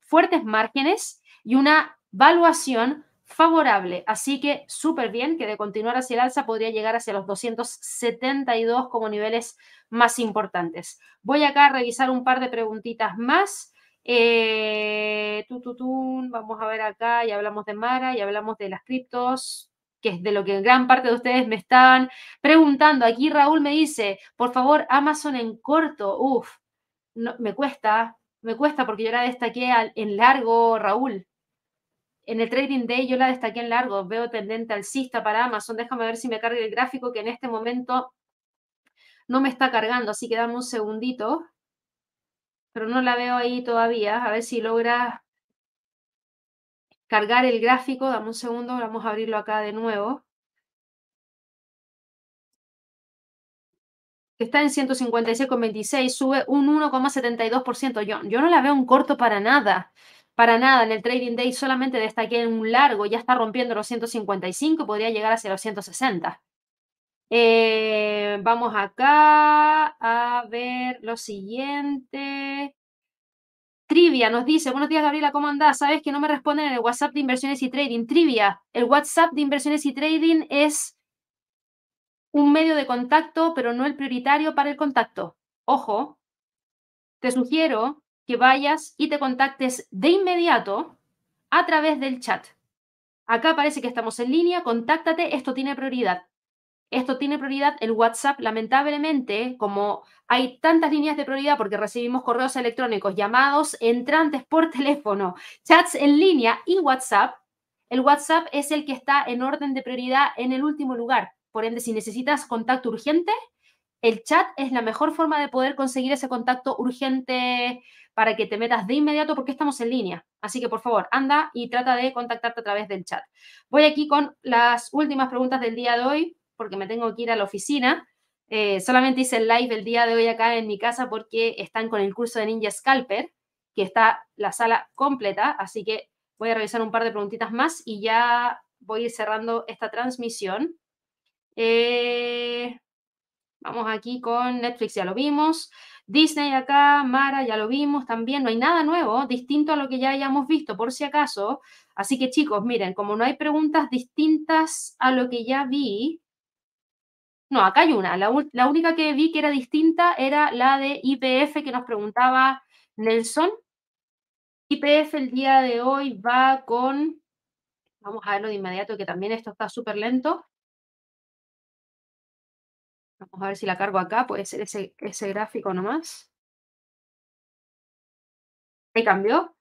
fuertes márgenes y una valuación favorable. Así que súper bien que de continuar hacia el alza podría llegar hacia los 272 como niveles más importantes. Voy acá a revisar un par de preguntitas más. Eh, vamos a ver acá, ya hablamos de Mara, ya hablamos de las criptos, que es de lo que gran parte de ustedes me están preguntando. Aquí Raúl me dice, por favor, Amazon en corto. Uf, no, me cuesta, me cuesta porque yo la destaqué en largo, Raúl. En el trading day yo la destaqué en largo, veo tendente alcista para Amazon. Déjame ver si me carga el gráfico que en este momento no me está cargando, así que dame un segundito. Pero no la veo ahí todavía. A ver si logra cargar el gráfico. Dame un segundo, vamos a abrirlo acá de nuevo. Está en 156,26, sube un 1,72%. Yo, yo no la veo un corto para nada. Para nada, en el trading day solamente destaqué en un largo, ya está rompiendo los 155, podría llegar hacia los 160. Eh, vamos acá a ver lo siguiente. Trivia nos dice, buenos días Gabriela, ¿cómo andás? Sabes que no me responden en el WhatsApp de inversiones y trading. Trivia, el WhatsApp de inversiones y trading es un medio de contacto, pero no el prioritario para el contacto. Ojo, te sugiero que vayas y te contactes de inmediato a través del chat. Acá parece que estamos en línea, contáctate, esto tiene prioridad. Esto tiene prioridad, el WhatsApp lamentablemente, como hay tantas líneas de prioridad porque recibimos correos electrónicos, llamados entrantes por teléfono, chats en línea y WhatsApp, el WhatsApp es el que está en orden de prioridad en el último lugar. Por ende, si necesitas contacto urgente, el chat es la mejor forma de poder conseguir ese contacto urgente para que te metas de inmediato porque estamos en línea. Así que por favor, anda y trata de contactarte a través del chat. Voy aquí con las últimas preguntas del día de hoy porque me tengo que ir a la oficina. Eh, solamente hice el live el día de hoy acá en mi casa porque están con el curso de Ninja Scalper, que está la sala completa, así que voy a revisar un par de preguntitas más y ya voy a ir cerrando esta transmisión. Eh, vamos aquí con Netflix, ya lo vimos. Disney acá, Mara, ya lo vimos también, no hay nada nuevo, distinto a lo que ya hayamos visto, por si acaso. Así que chicos, miren, como no hay preguntas distintas a lo que ya vi, no, acá hay una. La, la única que vi que era distinta era la de IPF que nos preguntaba Nelson. IPF el día de hoy va con, Vamos a verlo de inmediato, que también esto está súper lento. Vamos a ver si la cargo acá, puede ser ese, ese gráfico nomás. Ahí cambió.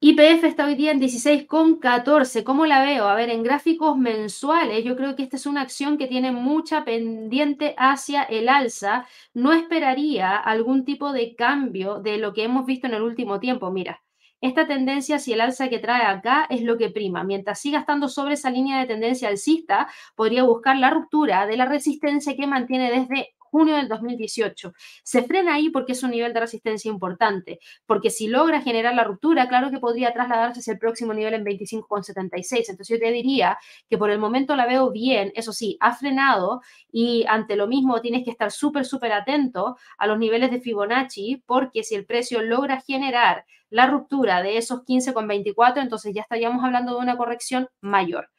IPF está hoy día en 16,14. ¿Cómo la veo? A ver, en gráficos mensuales, yo creo que esta es una acción que tiene mucha pendiente hacia el alza. No esperaría algún tipo de cambio de lo que hemos visto en el último tiempo. Mira, esta tendencia si el alza que trae acá es lo que prima. Mientras siga estando sobre esa línea de tendencia alcista, podría buscar la ruptura de la resistencia que mantiene desde junio del 2018. Se frena ahí porque es un nivel de resistencia importante, porque si logra generar la ruptura, claro que podría trasladarse hacia el próximo nivel en 25,76. Entonces yo te diría que por el momento la veo bien, eso sí, ha frenado y ante lo mismo tienes que estar súper, súper atento a los niveles de Fibonacci, porque si el precio logra generar la ruptura de esos 15,24, entonces ya estaríamos hablando de una corrección mayor.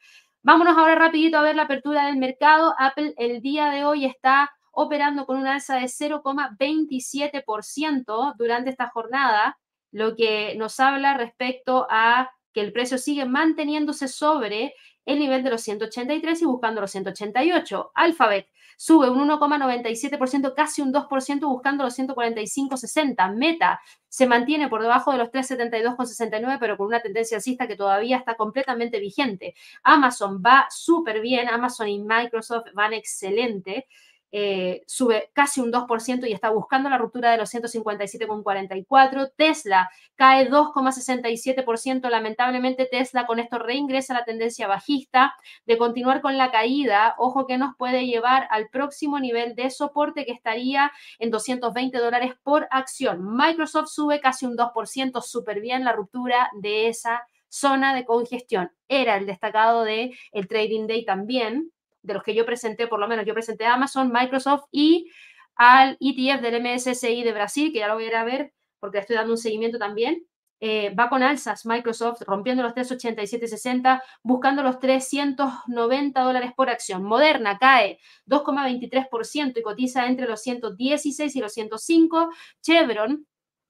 Vámonos ahora rapidito a ver la apertura del mercado. Apple el día de hoy está operando con una alza de 0,27% durante esta jornada, lo que nos habla respecto a que el precio sigue manteniéndose sobre el nivel de los 183 y buscando los 188. Alphabet sube un 1,97%, casi un 2%, buscando los 145,60. Meta se mantiene por debajo de los 372,69, pero con una tendencia alcista que todavía está completamente vigente. Amazon va súper bien, Amazon y Microsoft van excelente. Eh, sube casi un 2% y está buscando la ruptura de los 157,44. Tesla cae 2,67%. Lamentablemente Tesla con esto reingresa la tendencia bajista de continuar con la caída. Ojo que nos puede llevar al próximo nivel de soporte que estaría en 220 dólares por acción. Microsoft sube casi un 2%, súper bien la ruptura de esa zona de congestión. Era el destacado del el trading day también de los que yo presenté, por lo menos yo presenté a Amazon, Microsoft y al ETF del MSCI de Brasil, que ya lo voy a ir a ver porque estoy dando un seguimiento también. Eh, va con alzas Microsoft, rompiendo los 387.60, buscando los 390 dólares por acción. Moderna cae 2,23% y cotiza entre los 116 y los 105. Chevron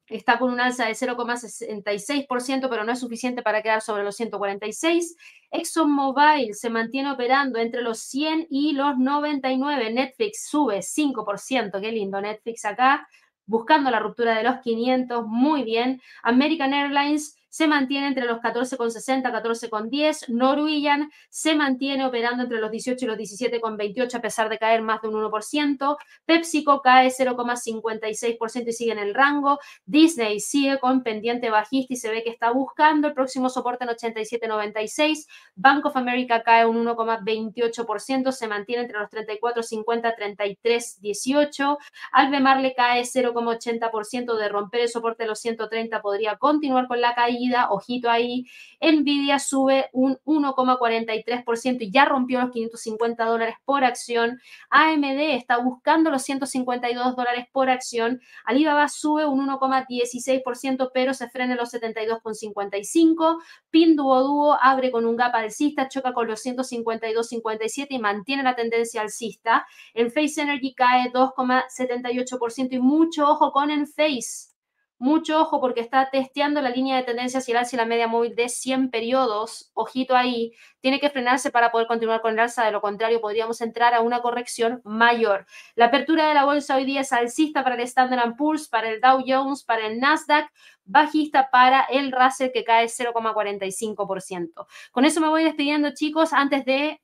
está con un alza de 0,66%, pero no es suficiente para quedar sobre los 146. ExxonMobil se mantiene operando entre los 100 y los 99. Netflix sube 5%, qué lindo Netflix acá, buscando la ruptura de los 500, muy bien. American Airlines se mantiene entre los 14,60, 14,10. Norwegian se mantiene operando entre los 18 y los 17,28 a pesar de caer más de un 1%. PepsiCo cae 0,56% y sigue en el rango. Disney sigue con pendiente bajista y se ve que está buscando el próximo soporte en 87,96. Bank of America cae un 1,28%, se mantiene entre los 34,50, 33,18. Albemarle le cae 0,80% de romper el soporte de los 130, podría continuar con la caída ojito ahí, Nvidia sube un 1,43% y ya rompió los 550 dólares por acción. AMD está buscando los 152 dólares por acción. Alibaba sube un 1,16%, pero se frena en los 72,55. Pinduoduo abre con un gap alcista, choca con los 152,57 y mantiene la tendencia alcista. El Face Energy cae 2,78% y mucho ojo con Enphase mucho ojo porque está testeando la línea de tendencia hacia el alza y la media móvil de 100 periodos. Ojito ahí. Tiene que frenarse para poder continuar con el alza. De lo contrario, podríamos entrar a una corrección mayor. La apertura de la bolsa hoy día es alcista para el Standard Poor's, para el Dow Jones, para el Nasdaq. Bajista para el Russell que cae 0,45%. Con eso me voy despidiendo, chicos. Antes de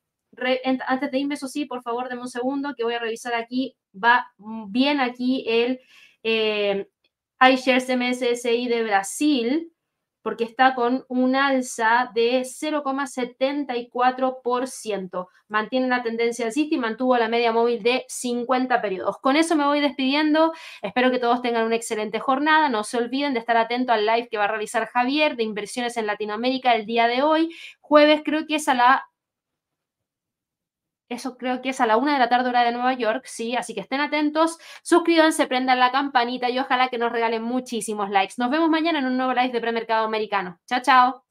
antes de irme, eso sí, por favor, denme un segundo que voy a revisar aquí. Va bien aquí el, eh, iShares MSCI de Brasil, porque está con un alza de 0,74%. Mantiene la tendencia alcista y mantuvo la media móvil de 50 periodos. Con eso me voy despidiendo. Espero que todos tengan una excelente jornada. No se olviden de estar atento al live que va a realizar Javier de inversiones en Latinoamérica el día de hoy. Jueves creo que es a la eso creo que es a la una de la tarde hora de Nueva York, sí, así que estén atentos, suscríbanse, prendan la campanita y ojalá que nos regalen muchísimos likes. Nos vemos mañana en un nuevo live de premercado americano. Chao, chao.